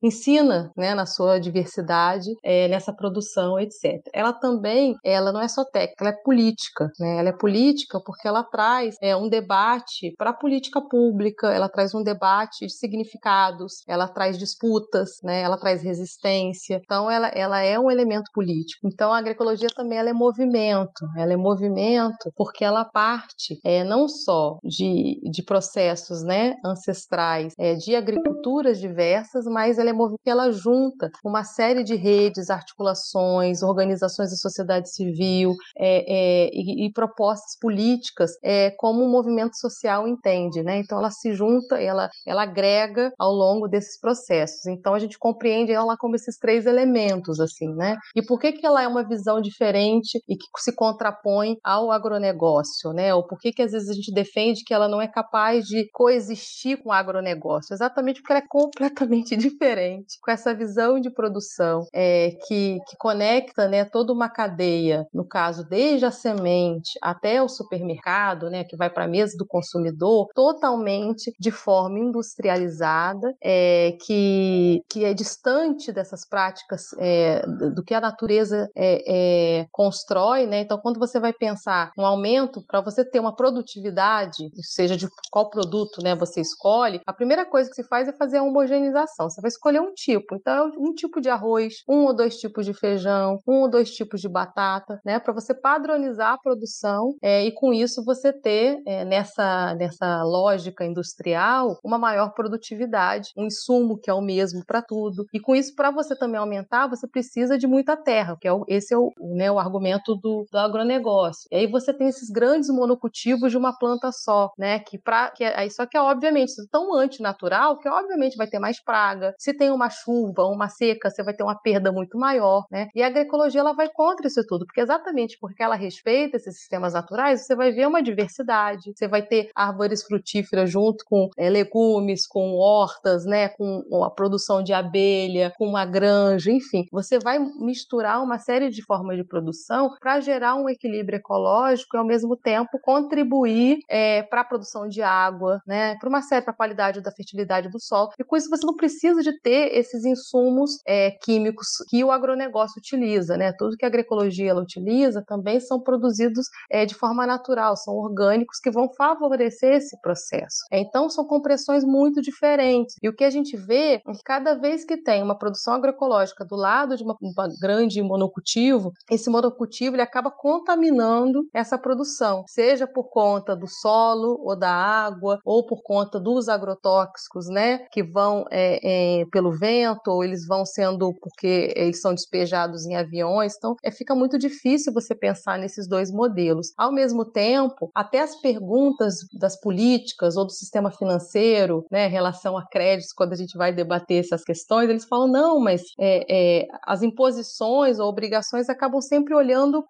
ensina né, na sua diversidade, é, nessa produção, etc. Ela também, ela não é só técnica, ela é política. Né? Ela é política porque ela traz é, um debate para a política pública, ela traz um debate de significados, ela traz disputas, né? ela traz resistência. Então, ela, ela é um elemento político. Então, a agroecologia também ela é movimento. Ela é movimento porque ela parte é, não só de, de processos né, ancestrais, é, de agriculturas diversas, mas ela é movida, ela junta uma série de redes, articulações, organizações da sociedade civil é, é, e, e, propostas políticas é, como o movimento social entende, né? Então ela se junta, ela, ela agrega ao longo desses processos. Então a gente compreende ela como esses três elementos, assim, né? E por que que ela é uma visão diferente e que se contrapõe ao agronegócio, né? Ou por que que às vezes a gente defende que ela não é capaz de coexistir com o agronegócio? Exatamente porque ela é completamente diferente diferente, com essa visão de produção é, que, que conecta né, toda uma cadeia, no caso, desde a semente até o supermercado, né, que vai para a mesa do consumidor, totalmente de forma industrializada, é, que, que é distante dessas práticas é, do que a natureza é, é, constrói. Né? Então, quando você vai pensar um aumento, para você ter uma produtividade, seja de qual produto né, você escolhe, a primeira coisa que se faz é fazer a homogeneização. Você vai escolher escolher um tipo. Então, um tipo de arroz, um ou dois tipos de feijão, um ou dois tipos de batata, né? Para você padronizar a produção é, e com isso você ter é, nessa, nessa lógica industrial uma maior produtividade, um insumo que é o mesmo para tudo. E com isso, para você também aumentar, você precisa de muita terra, que é o, esse é o, né, o argumento do, do agronegócio. E aí você tem esses grandes monocultivos de uma planta só, né? Que para que aí só que é obviamente tão antinatural que obviamente vai ter mais praga. Se tem uma chuva, uma seca, você vai ter uma perda muito maior, né? E a agroecologia ela vai contra isso tudo, porque exatamente porque ela respeita esses sistemas naturais, você vai ver uma diversidade, você vai ter árvores frutíferas junto com é, legumes, com hortas, né? Com a produção de abelha, com uma granja, enfim, você vai misturar uma série de formas de produção para gerar um equilíbrio ecológico e ao mesmo tempo contribuir é, para a produção de água, né? Para uma série para a qualidade da fertilidade do solo. E com isso você não precisa de ter esses insumos é, químicos que o agronegócio utiliza, né? Tudo que a agroecologia ela utiliza também são produzidos é, de forma natural, são orgânicos que vão favorecer esse processo. Então são compressões muito diferentes. E o que a gente vê é que cada vez que tem uma produção agroecológica do lado de uma, uma grande monocultivo, esse monocultivo ele acaba contaminando essa produção, seja por conta do solo ou da água, ou por conta dos agrotóxicos, né, que vão é, é, pelo vento, ou eles vão sendo porque eles são despejados em aviões. Então, é, fica muito difícil você pensar nesses dois modelos. Ao mesmo tempo, até as perguntas das políticas ou do sistema financeiro, né, em relação a créditos, quando a gente vai debater essas questões, eles falam não, mas é, é as imposições ou obrigações acabam sempre olhando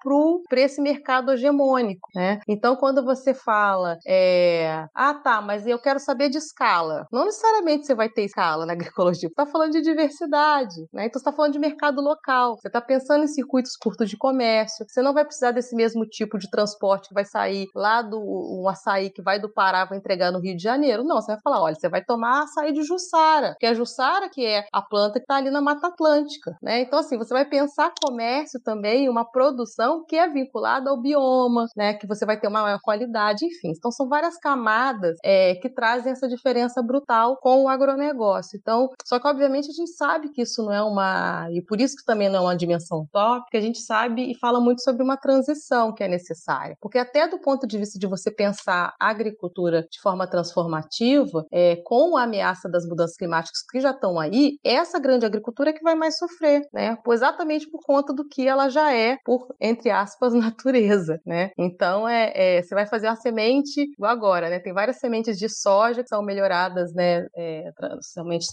para esse mercado hegemônico, né? Então, quando você fala, é, ah, tá, mas eu quero saber de escala. Não necessariamente você vai ter escala na agroecologia. Está falando de diversidade, né? Então, você está falando de mercado local. Você está pensando em circuitos curtos de comércio. Você não vai precisar desse mesmo tipo de transporte que vai sair lá do um açaí que vai do Pará vai entregar no Rio de Janeiro. Não, você vai falar, olha, você vai tomar açaí de Jussara, que é a Jussara que é a planta que está ali na Mata Atlântica, né? Então, assim, você vai pensar comércio também, uma produção que é vinculada ao bioma, né? Que você vai ter uma maior qualidade, enfim. Então, são várias camadas é, que trazem essa diferença brutal com o agronegócio. Então, só que, obviamente, a gente sabe que isso não é uma. E por isso que também não é uma dimensão tópica, a gente sabe e fala muito sobre uma transição que é necessária. Porque, até do ponto de vista de você pensar a agricultura de forma transformativa, é, com a ameaça das mudanças climáticas que já estão aí, essa grande agricultura é que vai mais sofrer, né? Exatamente por conta do que ela já é, por, entre aspas, natureza, né? Então, é, é você vai fazer uma semente, igual agora, né? Tem várias sementes de soja que são melhoradas, né? É,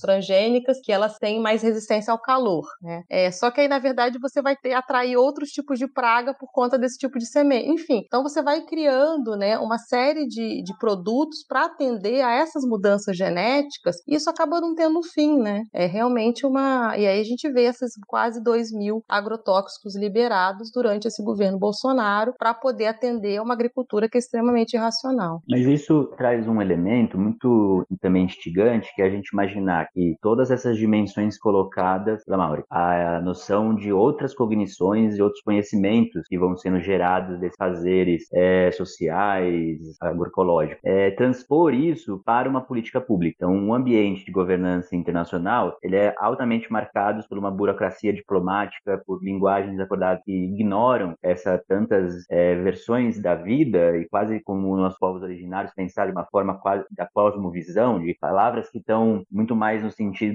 transgênicas, que elas têm mais resistência ao calor, né? É, só que aí, na verdade, você vai ter, atrair outros tipos de praga por conta desse tipo de semente. Enfim, então você vai criando, né? Uma série de, de produtos para atender a essas mudanças genéticas e isso acaba não tendo fim, né? É realmente uma... E aí a gente vê esses quase 2 mil agrotóxicos liberados durante esse governo Bolsonaro para poder atender a uma agricultura que é extremamente irracional. Mas isso traz um elemento muito também instigante, que é a gente imaginar que todas essas dimensões colocadas, Mauri, a noção de outras cognições e outros conhecimentos que vão sendo gerados desses fazeres é, sociais, agroecológicos, é, transpor isso para uma política pública. Então, um ambiente de governança internacional, ele é altamente marcado por uma burocracia diplomática, por linguagens acordadas que ignoram essa tantas é, versões da vida e quase como nossos povos originários pensar de uma forma quase da cosmovisão, de palavras que estão muito mais no sentido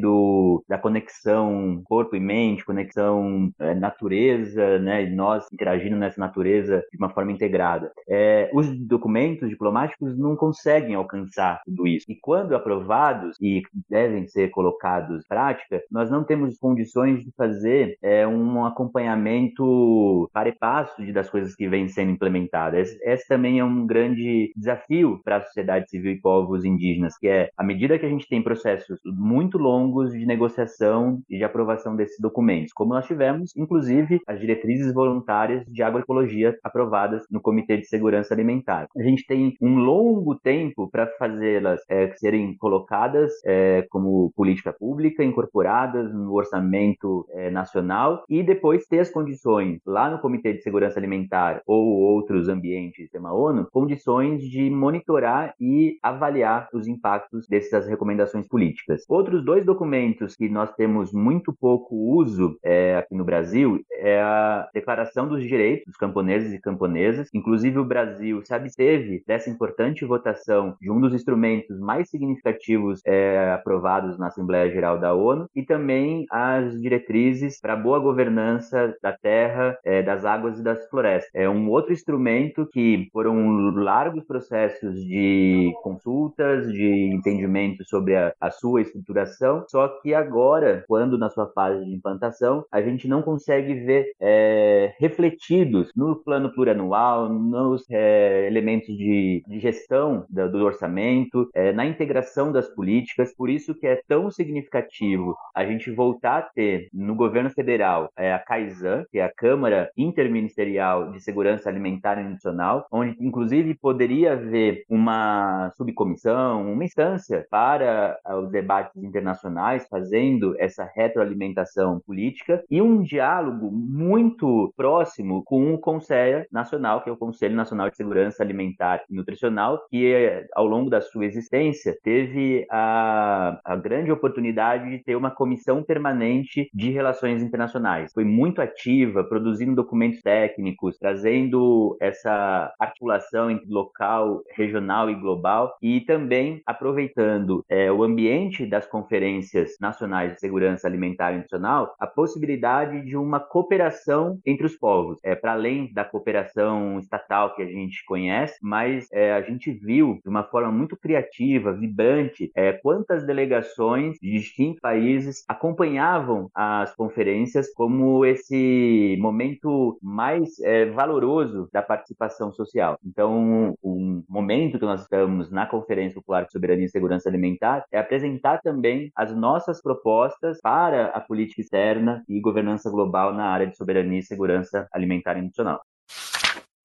da conexão corpo e mente, conexão é, natureza, né, e nós interagindo nessa natureza de uma forma integrada. É, os documentos diplomáticos não conseguem alcançar tudo isso. E quando aprovados e devem ser colocados em prática, nós não temos condições de fazer é, um acompanhamento para e passo das coisas que vêm sendo implementadas. Esse, esse também é um grande desafio para a sociedade civil e povos indígenas, que é, à medida que a gente tem processos muito longos de negociação e de aprovação desses documentos, como nós tivemos, inclusive, as diretrizes voluntárias de agroecologia aprovadas no Comitê de Segurança Alimentar. A gente tem um longo tempo para fazê-las é, serem colocadas é, como política pública, incorporadas no orçamento é, nacional e depois ter as condições lá no Comitê de Segurança Alimentar ou outros ambientes sistema ONU, condições de monitorar e avaliar os impactos dessas recomendações políticas. Outros dois documentos documentos que nós temos muito pouco uso é, aqui no Brasil é a Declaração dos Direitos dos Camponeses e Camponesas. Inclusive, o Brasil se absteve dessa importante votação de um dos instrumentos mais significativos é, aprovados na Assembleia Geral da ONU e também as diretrizes para boa governança da terra, é, das águas e das florestas. É um outro instrumento que foram largos processos de consultas, de entendimento sobre a, a sua estruturação, só que agora, quando na sua fase de implantação, a gente não consegue ver é, refletidos no plano plurianual, nos é, elementos de, de gestão do, do orçamento, é, na integração das políticas. Por isso que é tão significativo a gente voltar a ter no governo federal é, a CAISAN, que é a Câmara Interministerial de Segurança Alimentar e Nutricional, onde inclusive poderia haver uma subcomissão, uma instância para os debates internacionais, fazendo essa retroalimentação política e um diálogo muito próximo com o Conselho Nacional, que é o Conselho Nacional de Segurança Alimentar e Nutricional, que ao longo da sua existência teve a, a grande oportunidade de ter uma comissão permanente de relações internacionais. Foi muito ativa, produzindo documentos técnicos, trazendo essa articulação entre local, regional e global, e também aproveitando é, o ambiente das conferências nacionais de segurança alimentar e nutricional, a possibilidade de uma cooperação entre os povos, é, para além da cooperação estatal que a gente conhece, mas é, a gente viu de uma forma muito criativa, vibrante, é, quantas delegações de distintos países acompanhavam as conferências como esse momento mais é, valoroso da participação social. Então, um momento que nós estamos na Conferência Popular de Soberania e Segurança Alimentar é apresentar também as nossas propostas para a política externa e governança global na área de soberania e segurança alimentar e nutricional.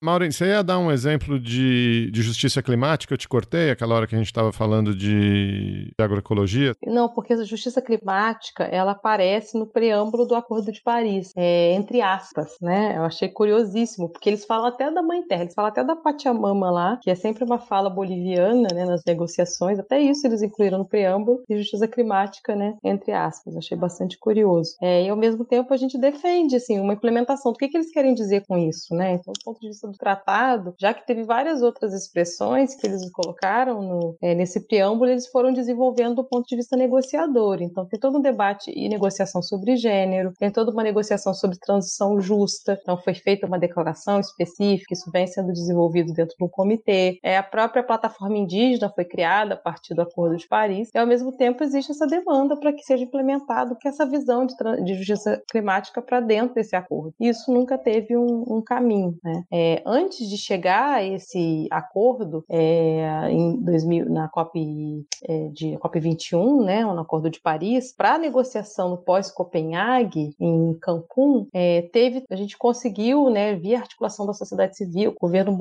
Maureen, você ia dar um exemplo de, de justiça climática? Eu te cortei aquela hora que a gente estava falando de, de, agroecologia? Não, porque a justiça climática ela aparece no preâmbulo do Acordo de Paris, é, entre aspas, né? Eu achei curiosíssimo, porque eles falam até da Mãe Terra, eles falam até da Pachamama lá, que é sempre uma fala boliviana, né, nas negociações. Até isso eles incluíram no preâmbulo de justiça climática, né, entre aspas. achei bastante curioso. É, e ao mesmo tempo a gente defende assim uma implementação. O que, que eles querem dizer com isso, né? Então, do ponto de vista do tratado, já que teve várias outras expressões que eles colocaram no, é, nesse preâmbulo, eles foram desenvolvendo do ponto de vista negociador. Então, tem todo um debate e negociação sobre gênero, tem toda uma negociação sobre transição justa. Então, foi feita uma declaração específica, isso vem sendo desenvolvido dentro de um comitê. É, a própria plataforma indígena foi criada a partir do Acordo de Paris, e ao mesmo tempo existe essa demanda para que seja implementado que essa visão de, de justiça climática para dentro desse acordo. Isso nunca teve um, um caminho. Né? É, antes de chegar a esse acordo é, em 2000, na COP é, de COP 21, né, no Acordo de Paris, para a negociação no pós-Copenhague em Cancún, é, teve a gente conseguiu, né, via articulação da sociedade civil, o governo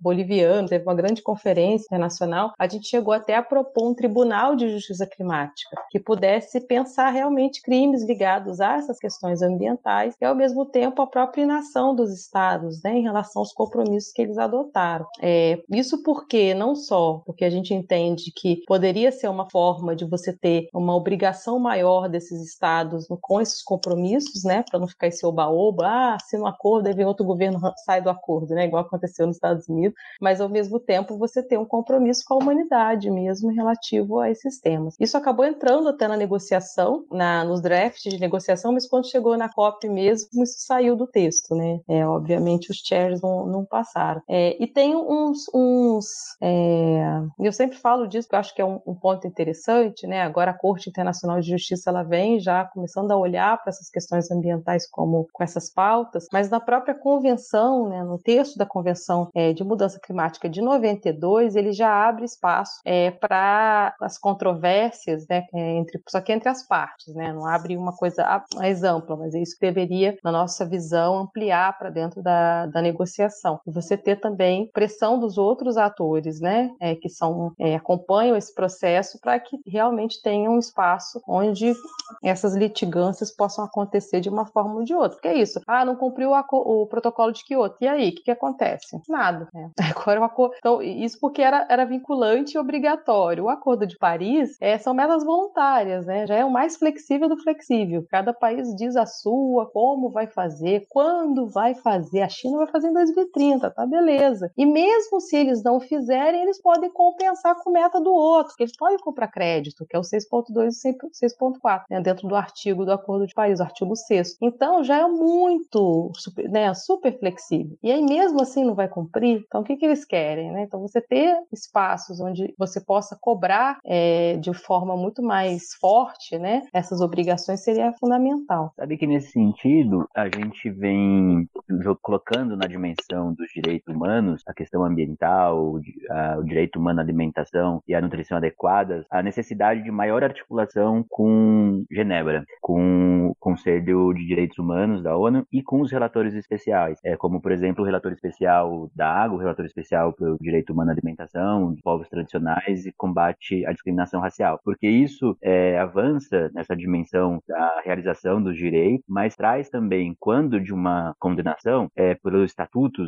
boliviano teve uma grande conferência internacional, a gente chegou até a propor um tribunal de justiça climática que pudesse pensar realmente crimes ligados a essas questões ambientais e ao mesmo tempo a própria inação dos estados, né, em relação aos compromissos que eles adotaram. É, isso porque, não só porque a gente entende que poderia ser uma forma de você ter uma obrigação maior desses estados com esses compromissos, né, para não ficar esse oba-oba, ah, se um acordo, aí vem outro governo sai do acordo, né, igual aconteceu nos Estados Unidos, mas ao mesmo tempo você tem um compromisso com a humanidade mesmo relativo a esses temas. Isso acabou entrando até na negociação, na, nos drafts de negociação, mas quando chegou na COP mesmo, isso saiu do texto, né? É, obviamente os chairs não, passaram. É, e tem uns. uns é, eu sempre falo disso, porque eu acho que é um, um, ponto interessante, né? Agora a Corte Internacional de Justiça ela vem já começando a olhar para essas questões ambientais como com essas pautas, mas na própria convenção, né, no texto da Convenção é, de Mudança Climática de 92, ele já abre espaço é, para as controvérsias, né, é, entre, só que entre as partes, né? Não abre uma coisa mais ampla, mas é isso que deveria, na nossa visão, ampliar para dentro da, da negociação você ter também pressão dos outros atores, né, é, que são é, acompanham esse processo para que realmente tenha um espaço onde essas litigâncias possam acontecer de uma forma ou de outra. Porque é isso. Ah, não cumpriu o protocolo de Kyoto. E aí, o que, que acontece? Nada. Né? Agora o acordo. Então, isso porque era, era vinculante e obrigatório. O Acordo de Paris é, são metas voluntárias, né? Já é o mais flexível do flexível. Cada país diz a sua, como vai fazer, quando vai fazer. A China vai fazer em 2030, tá beleza. E mesmo se eles não fizerem, eles podem compensar com meta do outro. Eles podem comprar crédito, que é o 6.2 e 6.4, né? dentro do artigo do Acordo de Paris, o artigo 6 Então já é muito, né, super flexível. E aí mesmo assim não vai cumprir, então o que, que eles querem? Né? Então você ter espaços onde você possa cobrar é, de forma muito mais forte né, essas obrigações seria fundamental. Sabe que nesse sentido a gente vem colocando na dimensão dos direitos humanos a questão ambiental, o direito humano à alimentação e à nutrição adequadas, a necessidade de maior articulação com Genebra, com o Conselho de Direitos Humanos da ONU e com os relatores especiais, é, como por exemplo o relator especial da água, o relator especial pelo direito humano à alimentação, de povos tradicionais e combate à discriminação racial, porque isso é, avança nessa dimensão da realização dos direitos, mas traz também, quando de uma condenação, é, pelos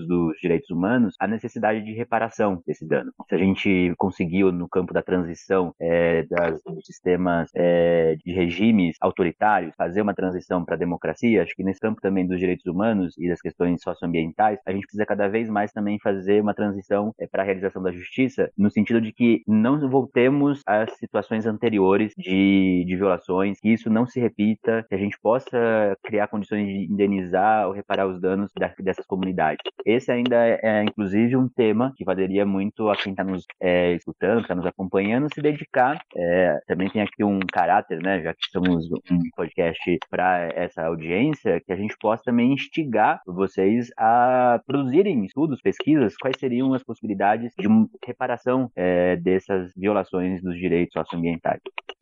dos direitos humanos, a necessidade de reparação desse dano. Se a gente conseguiu no campo da transição é, das, dos sistemas é, de regimes autoritários fazer uma transição para a democracia, acho que nesse campo também dos direitos humanos e das questões socioambientais, a gente precisa cada vez mais também fazer uma transição é, para a realização da justiça, no sentido de que não voltemos às situações anteriores de, de violações, que isso não se repita, que a gente possa criar condições de indenizar ou reparar os danos da, dessas comunidades. Esse ainda é, é, inclusive, um tema que valeria muito a quem está nos é, escutando, está nos acompanhando, se dedicar. É, também tem aqui um caráter, né, já que estamos um podcast para essa audiência, que a gente possa também instigar vocês a produzirem estudos, pesquisas, quais seriam as possibilidades de reparação é, dessas violações dos direitos socioambientais.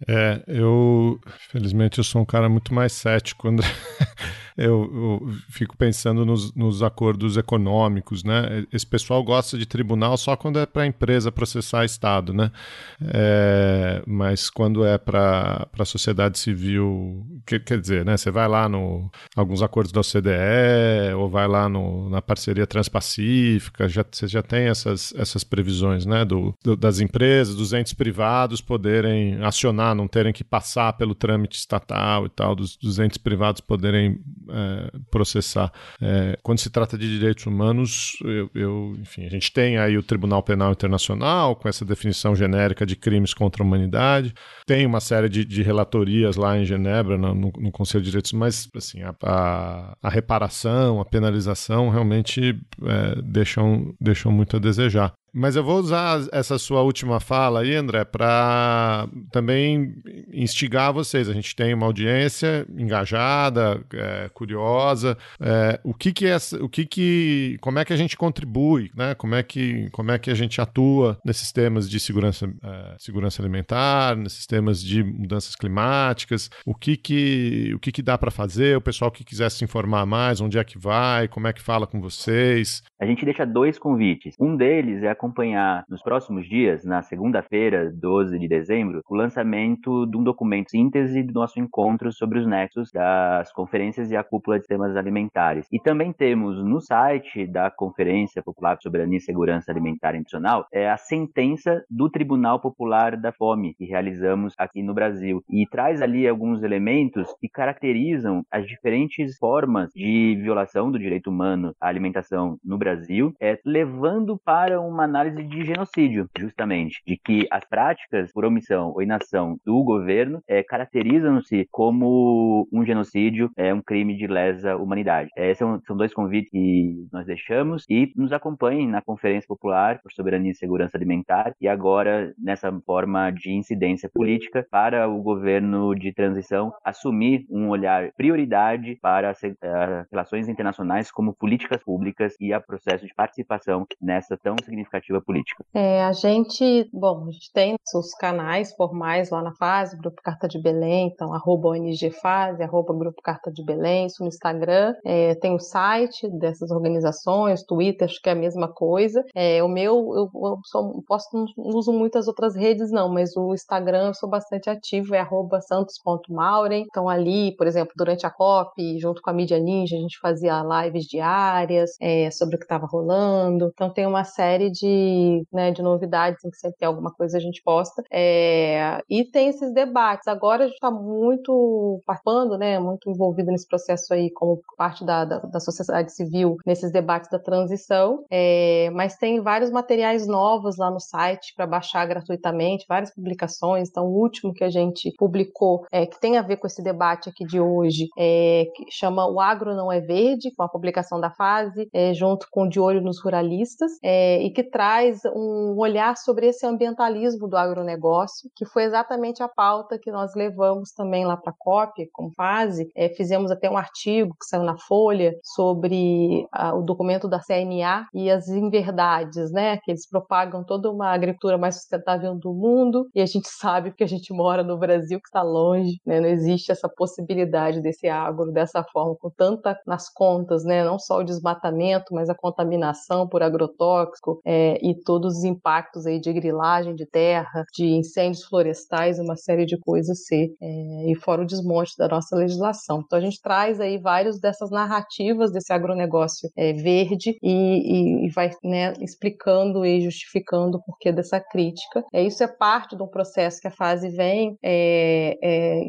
É, eu, felizmente, eu sou um cara muito mais cético, André. eu, eu fico pensando nos, nos, acordos econômicos, né? Esse pessoal gosta de tribunal só quando é para empresa processar Estado, né? É, mas quando é para a sociedade civil, que, quer dizer, né? Você vai lá no alguns acordos da OCDE ou vai lá no, na parceria transpacífica, já, você já tem essas, essas previsões, né? Do, do, das empresas, dos entes privados poderem acionar, não terem que passar pelo trâmite estatal e tal, dos, dos entes privados poderem é, processar. É, quando se trata de direitos humanos, eu, eu, enfim, a gente tem aí o Tribunal Penal Internacional com essa definição genérica de crimes contra a humanidade, tem uma série de, de relatorias lá em Genebra, no, no, Conselho de Direitos, mas assim, a, a, a reparação, a penalização realmente é, deixam, deixam muito a desejar. Mas eu vou usar essa sua última fala aí, André, para também instigar vocês. A gente tem uma audiência engajada, é, curiosa. É, o que que é, o que que, como é que a gente contribui, né? Como é que, como é que a gente atua nesses temas de segurança, é, segurança alimentar, nesses temas de mudanças climáticas? O que que, o que que dá para fazer? O pessoal que quiser se informar mais, onde é que vai? Como é que fala com vocês? A gente deixa dois convites. Um deles é acompanhar nos próximos dias, na segunda-feira, 12 de dezembro, o lançamento de um documento síntese do nosso encontro sobre os nexos das conferências e a cúpula de temas alimentares. E também temos no site da Conferência Popular sobre Soberania e Segurança Alimentar Nutricional é a sentença do Tribunal Popular da Fome que realizamos aqui no Brasil e traz ali alguns elementos que caracterizam as diferentes formas de violação do direito humano à alimentação no Brasil, é, levando para uma análise de genocídio, justamente, de que as práticas por omissão ou inação do governo é, caracterizam-se como um genocídio, é um crime de lesa humanidade. É, são, são dois convites que nós deixamos e nos acompanhem na Conferência Popular por Soberania e Segurança Alimentar e agora nessa forma de incidência política para o governo de transição assumir um olhar prioridade para as, relações internacionais como políticas públicas e a processo de participação nessa tão significativa narrativa política? É, a gente, bom, a gente tem os canais formais lá na fase, Grupo Carta de Belém, então arroba ONG Fase, arroba Grupo Carta de Belém, isso no Instagram, é, tem o site dessas organizações, Twitter, acho que é a mesma coisa. É, o meu, eu, eu só posso, não uso muitas outras redes não, mas o Instagram eu sou bastante ativo, é arroba santos.mauren, então ali, por exemplo, durante a COP, junto com a Mídia Ninja, a gente fazia lives diárias é, sobre o que estava rolando, então tem uma série de, né, de novidades em que sempre tem alguma coisa a gente posta, é, e tem esses debates. Agora a gente está muito participando, né, muito envolvido nesse processo aí como parte da, da, da sociedade civil, nesses debates da transição, é, mas tem vários materiais novos lá no site para baixar gratuitamente, várias publicações. Então, o último que a gente publicou, é, que tem a ver com esse debate aqui de hoje, é, que chama O Agro Não É Verde, com a publicação da fase, é, junto com De Olho nos Ruralistas, é, e que traz um olhar sobre esse ambientalismo do agronegócio, que foi exatamente a pauta que nós levamos também lá para a COP, com fase. É, fizemos até um artigo que saiu na Folha sobre o documento da CNA e as inverdades, né? Que eles propagam toda uma agricultura mais sustentável do mundo e a gente sabe que a gente mora no Brasil que está longe, né? Não existe essa possibilidade desse agro dessa forma, com tanta nas contas, né? Não só o desmatamento, mas a contaminação por agrotóxico é, e todos os impactos aí de grilagem de terra, de incêndios florestais, uma série de coisas ser é, e fora o desmonte da nossa legislação. Então a gente traz aí vários dessas narrativas desse agronegócio é, verde e, e, e vai né, explicando e justificando o porquê dessa crítica. É, isso é parte de um processo que a fase vem é, é,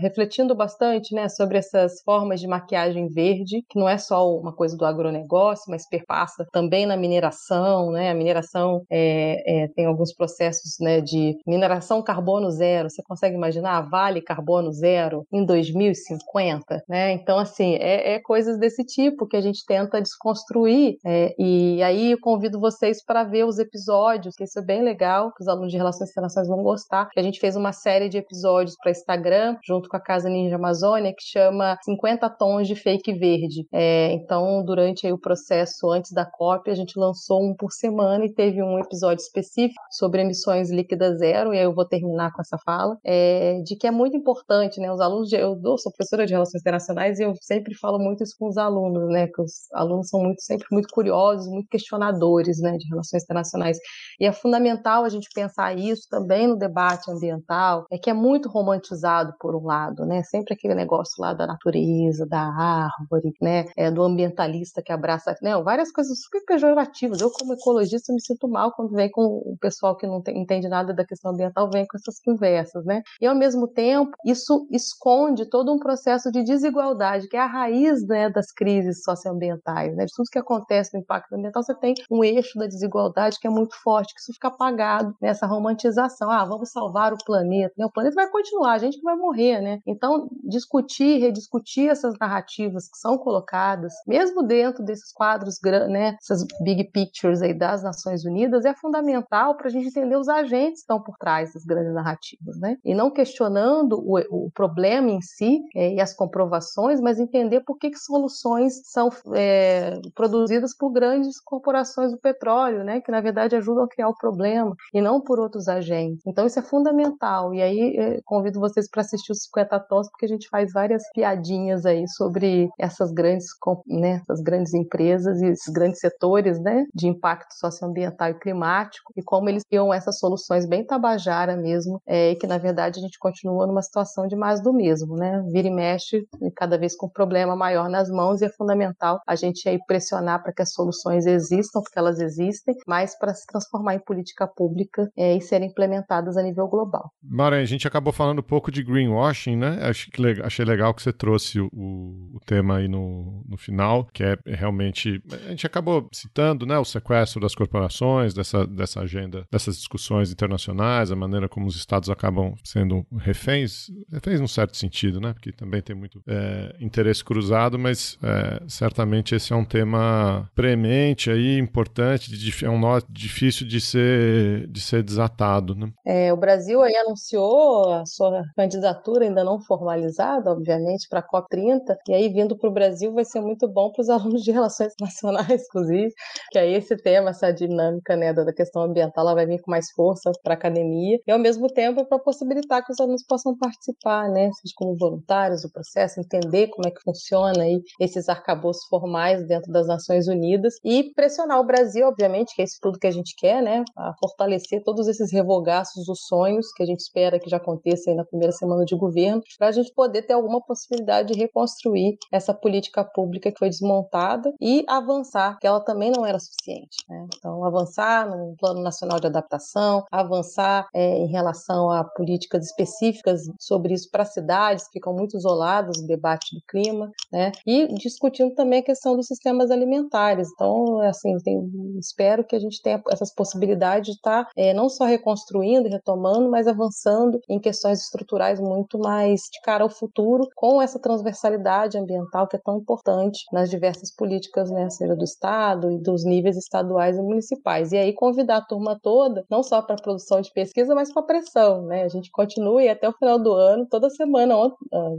refletindo bastante né, sobre essas formas de maquiagem verde, que não é só uma coisa do agronegócio, mas perpassa também na mineração. Né? A mineração é, é, tem alguns processos né, de mineração carbono zero. Você consegue imaginar a Vale carbono zero em 2050? Né? Então, assim, é, é coisas desse tipo que a gente tenta desconstruir. É, e aí eu convido vocês para ver os episódios, que isso é bem legal, que os alunos de Relações Internacionais vão gostar. Que a gente fez uma série de episódios para Instagram, junto com a Casa Ninja Amazônia, que chama 50 Tons de Fake Verde. É, então, durante o processo antes da COP, a gente lançou um por semana e teve um episódio específico sobre emissões líquidas zero, e aí eu vou terminar com essa fala, é, de que é muito importante, né? Os alunos, eu sou professora de Relações Internacionais e eu sempre falo muito isso com os alunos, né? Que os alunos são muito, sempre muito curiosos, muito questionadores, né? De relações internacionais. E é fundamental a gente pensar isso também no debate ambiental, é que é muito romantizado por um lado, né? Sempre aquele negócio lá da natureza, da árvore, né? É, do ambientalista que abraça, né? Várias coisas super pejorativas. Eu, como ecologista, me sinto mal quando vem com o pessoal que não tem, entende nada da questão ambiental, vem com essas conversas, né? E ao mesmo tempo, isso esconde todo um processo de desigualdade, que é a raiz né, das crises socioambientais, né? De tudo que acontece no impacto ambiental, você tem um eixo da desigualdade que é muito forte, que isso fica apagado nessa romantização. Ah, vamos salvar o planeta. Né? O planeta vai continuar, a gente vai morrer, né? Então, discutir, rediscutir essas narrativas que são colocadas, mesmo dentro desses quadros, né, essas big pictures aí das Nações Unidas, é fundamental para a gente entender os agentes que estão por trás das grandes narrativas, né? E não questionando o, o problema em si é, e as comprovações, mas entender por que, que soluções são é, produzidas por grandes corporações do petróleo, né? Que na verdade ajudam a criar o problema e não por outros agentes. Então isso é fundamental. E aí é, convido vocês para assistir os 50 tons, porque a gente faz várias piadinhas aí sobre essas grandes, né? Essas grandes empresas e esses grandes setores, né? De impacto socioambiental e climático e como eles criam essas soluções bem tabajara mesmo, é, e que na verdade a gente continua numa situação de mais do mesmo, né? Vira e mexe, cada vez com um problema maior nas mãos, e é fundamental a gente aí pressionar para que as soluções existam, porque elas existem, mas para se transformar em política pública é, e serem implementadas a nível global. Maranhão, a gente acabou falando um pouco de greenwashing, né? Achei, que, achei legal que você trouxe o, o tema aí no, no final, que é realmente. A gente acabou citando né, o sequestro das corporações, dessa, dessa agenda, dessas discussões internacionais, a maneira como os estados acabam sendo reféns, reféns num certo sentido, né? Porque também tem muito é, interesse cruzado, mas é, certamente esse é um tema premente aí, importante, de, é um nó difícil de ser, de ser desatado, né? É, o Brasil aí anunciou a sua candidatura ainda não formalizada, obviamente, para a COP30, e aí vindo para o Brasil vai ser muito bom para os alunos de relações internacionais, inclusive, que aí esse tema essa dinâmica né, da questão ambiental ela vai vir com mais força para a academia e, ao mesmo tempo, para possibilitar que os alunos possam participar, né, seja como voluntários do processo, entender como é que funciona aí esses arcabouços formais dentro das Nações Unidas e pressionar o Brasil, obviamente, que é isso tudo que a gente quer, né, a fortalecer todos esses revogaços dos sonhos que a gente espera que já aconteça na primeira semana de governo, para a gente poder ter alguma possibilidade de reconstruir essa política pública que foi desmontada e avançar, que ela também não era suficiente. Né? Então, avançar no Plano Nacional de Adaptação, avançar é, em relação a políticas específicas sobre isso para cidades que ficam muito isoladas do debate do clima, né? E discutindo também a questão dos sistemas alimentares. Então, assim, tem, espero que a gente tenha essas possibilidades de estar tá, é, não só reconstruindo e retomando, mas avançando em questões estruturais muito mais de cara ao futuro, com essa transversalidade ambiental que é tão importante nas diversas políticas, né, seja do Estado e dos níveis estaduais e municipais. E aí convidar a turma toda, não só para produção de pesquisa, mas para pressão, né? A gente continue até o final do ano, toda semana,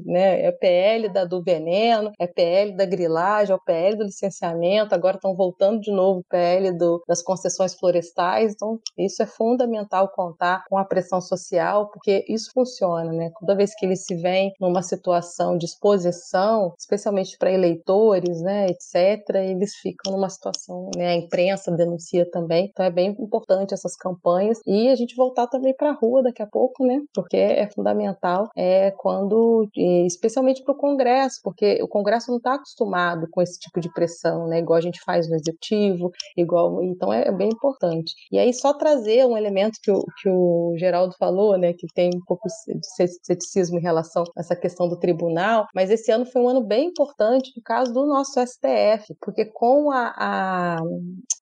né? É PL da, do veneno, é PL da grilagem, é o PL do licenciamento, agora estão voltando de novo o PL do, das concessões florestais. Então, isso é fundamental contar com a pressão social, porque isso funciona, né? Toda vez que eles se veem numa situação de exposição, especialmente para eleitores, né, etc., eles ficam numa situação, né, a imprensa denuncia também, então é bem importante essas campanhas. E a gente voltar também para a rua daqui a pouco, né, porque é fundamental, é quando, especialmente para o Congresso, porque o Congresso não está acostumado com esse tipo de pressão, né, igual a gente faz no Executivo, igual, então é, bem importante. E aí só trazer um elemento que o, que o Geraldo falou, né, que tem um pouco de ceticismo em relação a essa questão do tribunal, mas esse ano foi um ano bem importante no caso do nosso STF, porque com a,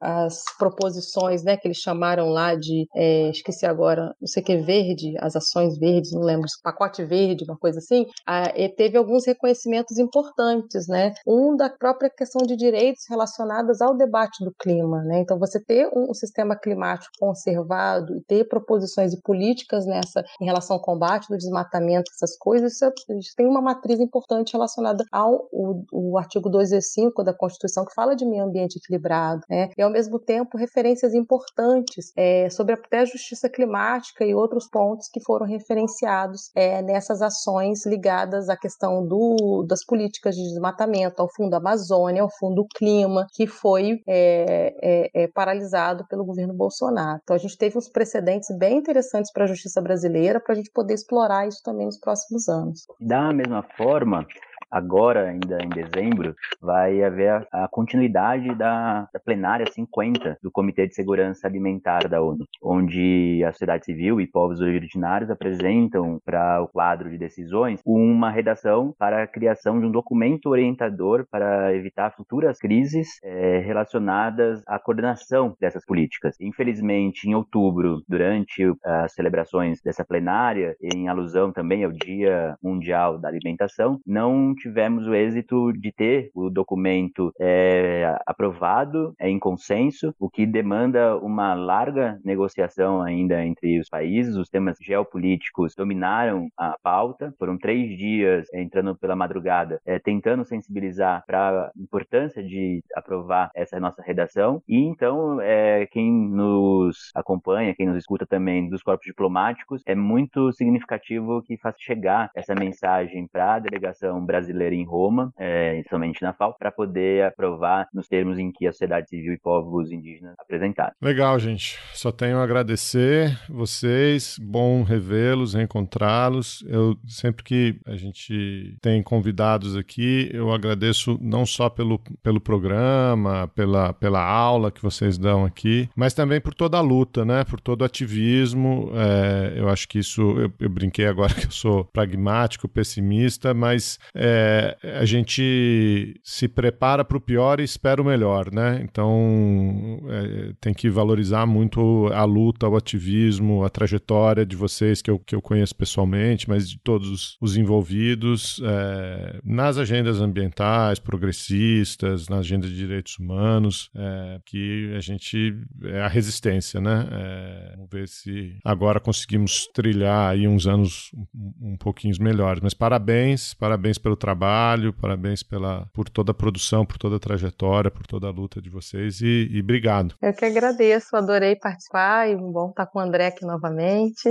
a as proposições, né, que eles chamaram lá de, é, esqueci agora, não sei o que, verde, as ações verdes, não lembro, pacote verde, uma coisa assim, a, teve alguns reconhecimentos importantes, né, um da própria questão de direitos relacionadas ao debate do clima, né, então você ter um, um sistema climático conservado e ter proposições e políticas nessa, em relação ao combate do desmatamento, essas coisas, isso é, tem uma matriz importante relacionada ao o, o artigo 205 da Constituição, que fala de meio ambiente equilibrado, né? e ao mesmo tempo referências importantes é, sobre até a justiça climática e outros pontos que foram referenciados é, nessas ações ligadas à questão do, das políticas de desmatamento, ao Fundo Amazônia, ao Fundo Clima, que foi é, é, é paralisado pelo governo Bolsonaro. Então a gente teve uns precedentes bem interessantes para a justiça brasileira para a gente poder explorar isso também nos próximos anos. Da mesma forma, agora, ainda em dezembro, vai haver a, a continuidade da, da, plenária 50 do Comitê de Segurança Alimentar da ONU, onde a sociedade civil e povos originários apresentam para o quadro de decisões uma redação para a criação de um documento orientador para evitar futuras crises é, relacionadas à coordenação dessas políticas. Infelizmente, em outubro, durante as celebrações dessa plenária, em alusão também ao Dia Mundial da Alimentação, não tivemos o êxito de ter o documento é, aprovado é, em consenso, o que demanda uma larga negociação ainda entre os países. Os temas geopolíticos dominaram a pauta. Foram três dias entrando pela madrugada, é, tentando sensibilizar para a importância de aprovar essa nossa redação. E então, é, quem nos acompanha, quem nos escuta também dos corpos diplomáticos, é muito significativo que faça chegar essa mensagem para a delegação brasileira brasileira em Roma, é, somente na FAO, para poder aprovar nos termos em que a sociedade civil e povos indígenas apresentaram. Legal, gente. Só tenho a agradecer vocês, bom revê-los, reencontrá-los. Eu sempre que a gente tem convidados aqui, eu agradeço não só pelo, pelo programa, pela, pela aula que vocês dão aqui, mas também por toda a luta, né? Por todo o ativismo. É, eu acho que isso, eu, eu, brinquei agora que eu sou pragmático, pessimista, mas é, é, a gente se prepara para o pior e espera o melhor, né? Então é, tem que valorizar muito a luta, o ativismo, a trajetória de vocês que eu, que eu conheço pessoalmente, mas de todos os envolvidos é, nas agendas ambientais, progressistas, na agenda de direitos humanos, é, que a gente é a resistência, né? É, vamos ver se agora conseguimos trilhar aí uns anos um, um pouquinho melhores. Mas parabéns, parabéns pelo trabalho trabalho, parabéns pela, por toda a produção, por toda a trajetória, por toda a luta de vocês e, e obrigado. Eu que agradeço, adorei participar e bom estar com o André aqui novamente,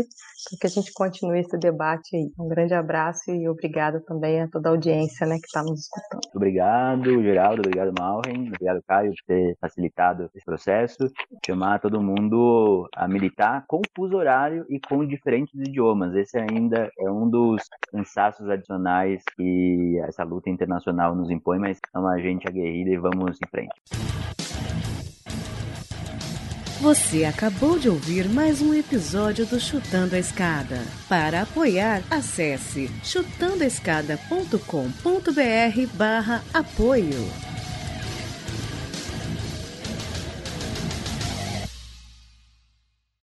que a gente continue esse debate aí. Um grande abraço e obrigado também a toda a audiência né, que está nos escutando. Obrigado, Geraldo, obrigado, Malren, obrigado, Caio, por ter facilitado esse processo. Chamar todo mundo a militar com fuso horário e com diferentes idiomas. Esse ainda é um dos cansaços adicionais que essa luta internacional nos impõe, mas é uma gente aguerrida e vamos em frente. Você acabou de ouvir mais um episódio do Chutando a Escada. Para apoiar, acesse chutandoaescada.com.br barra apoio.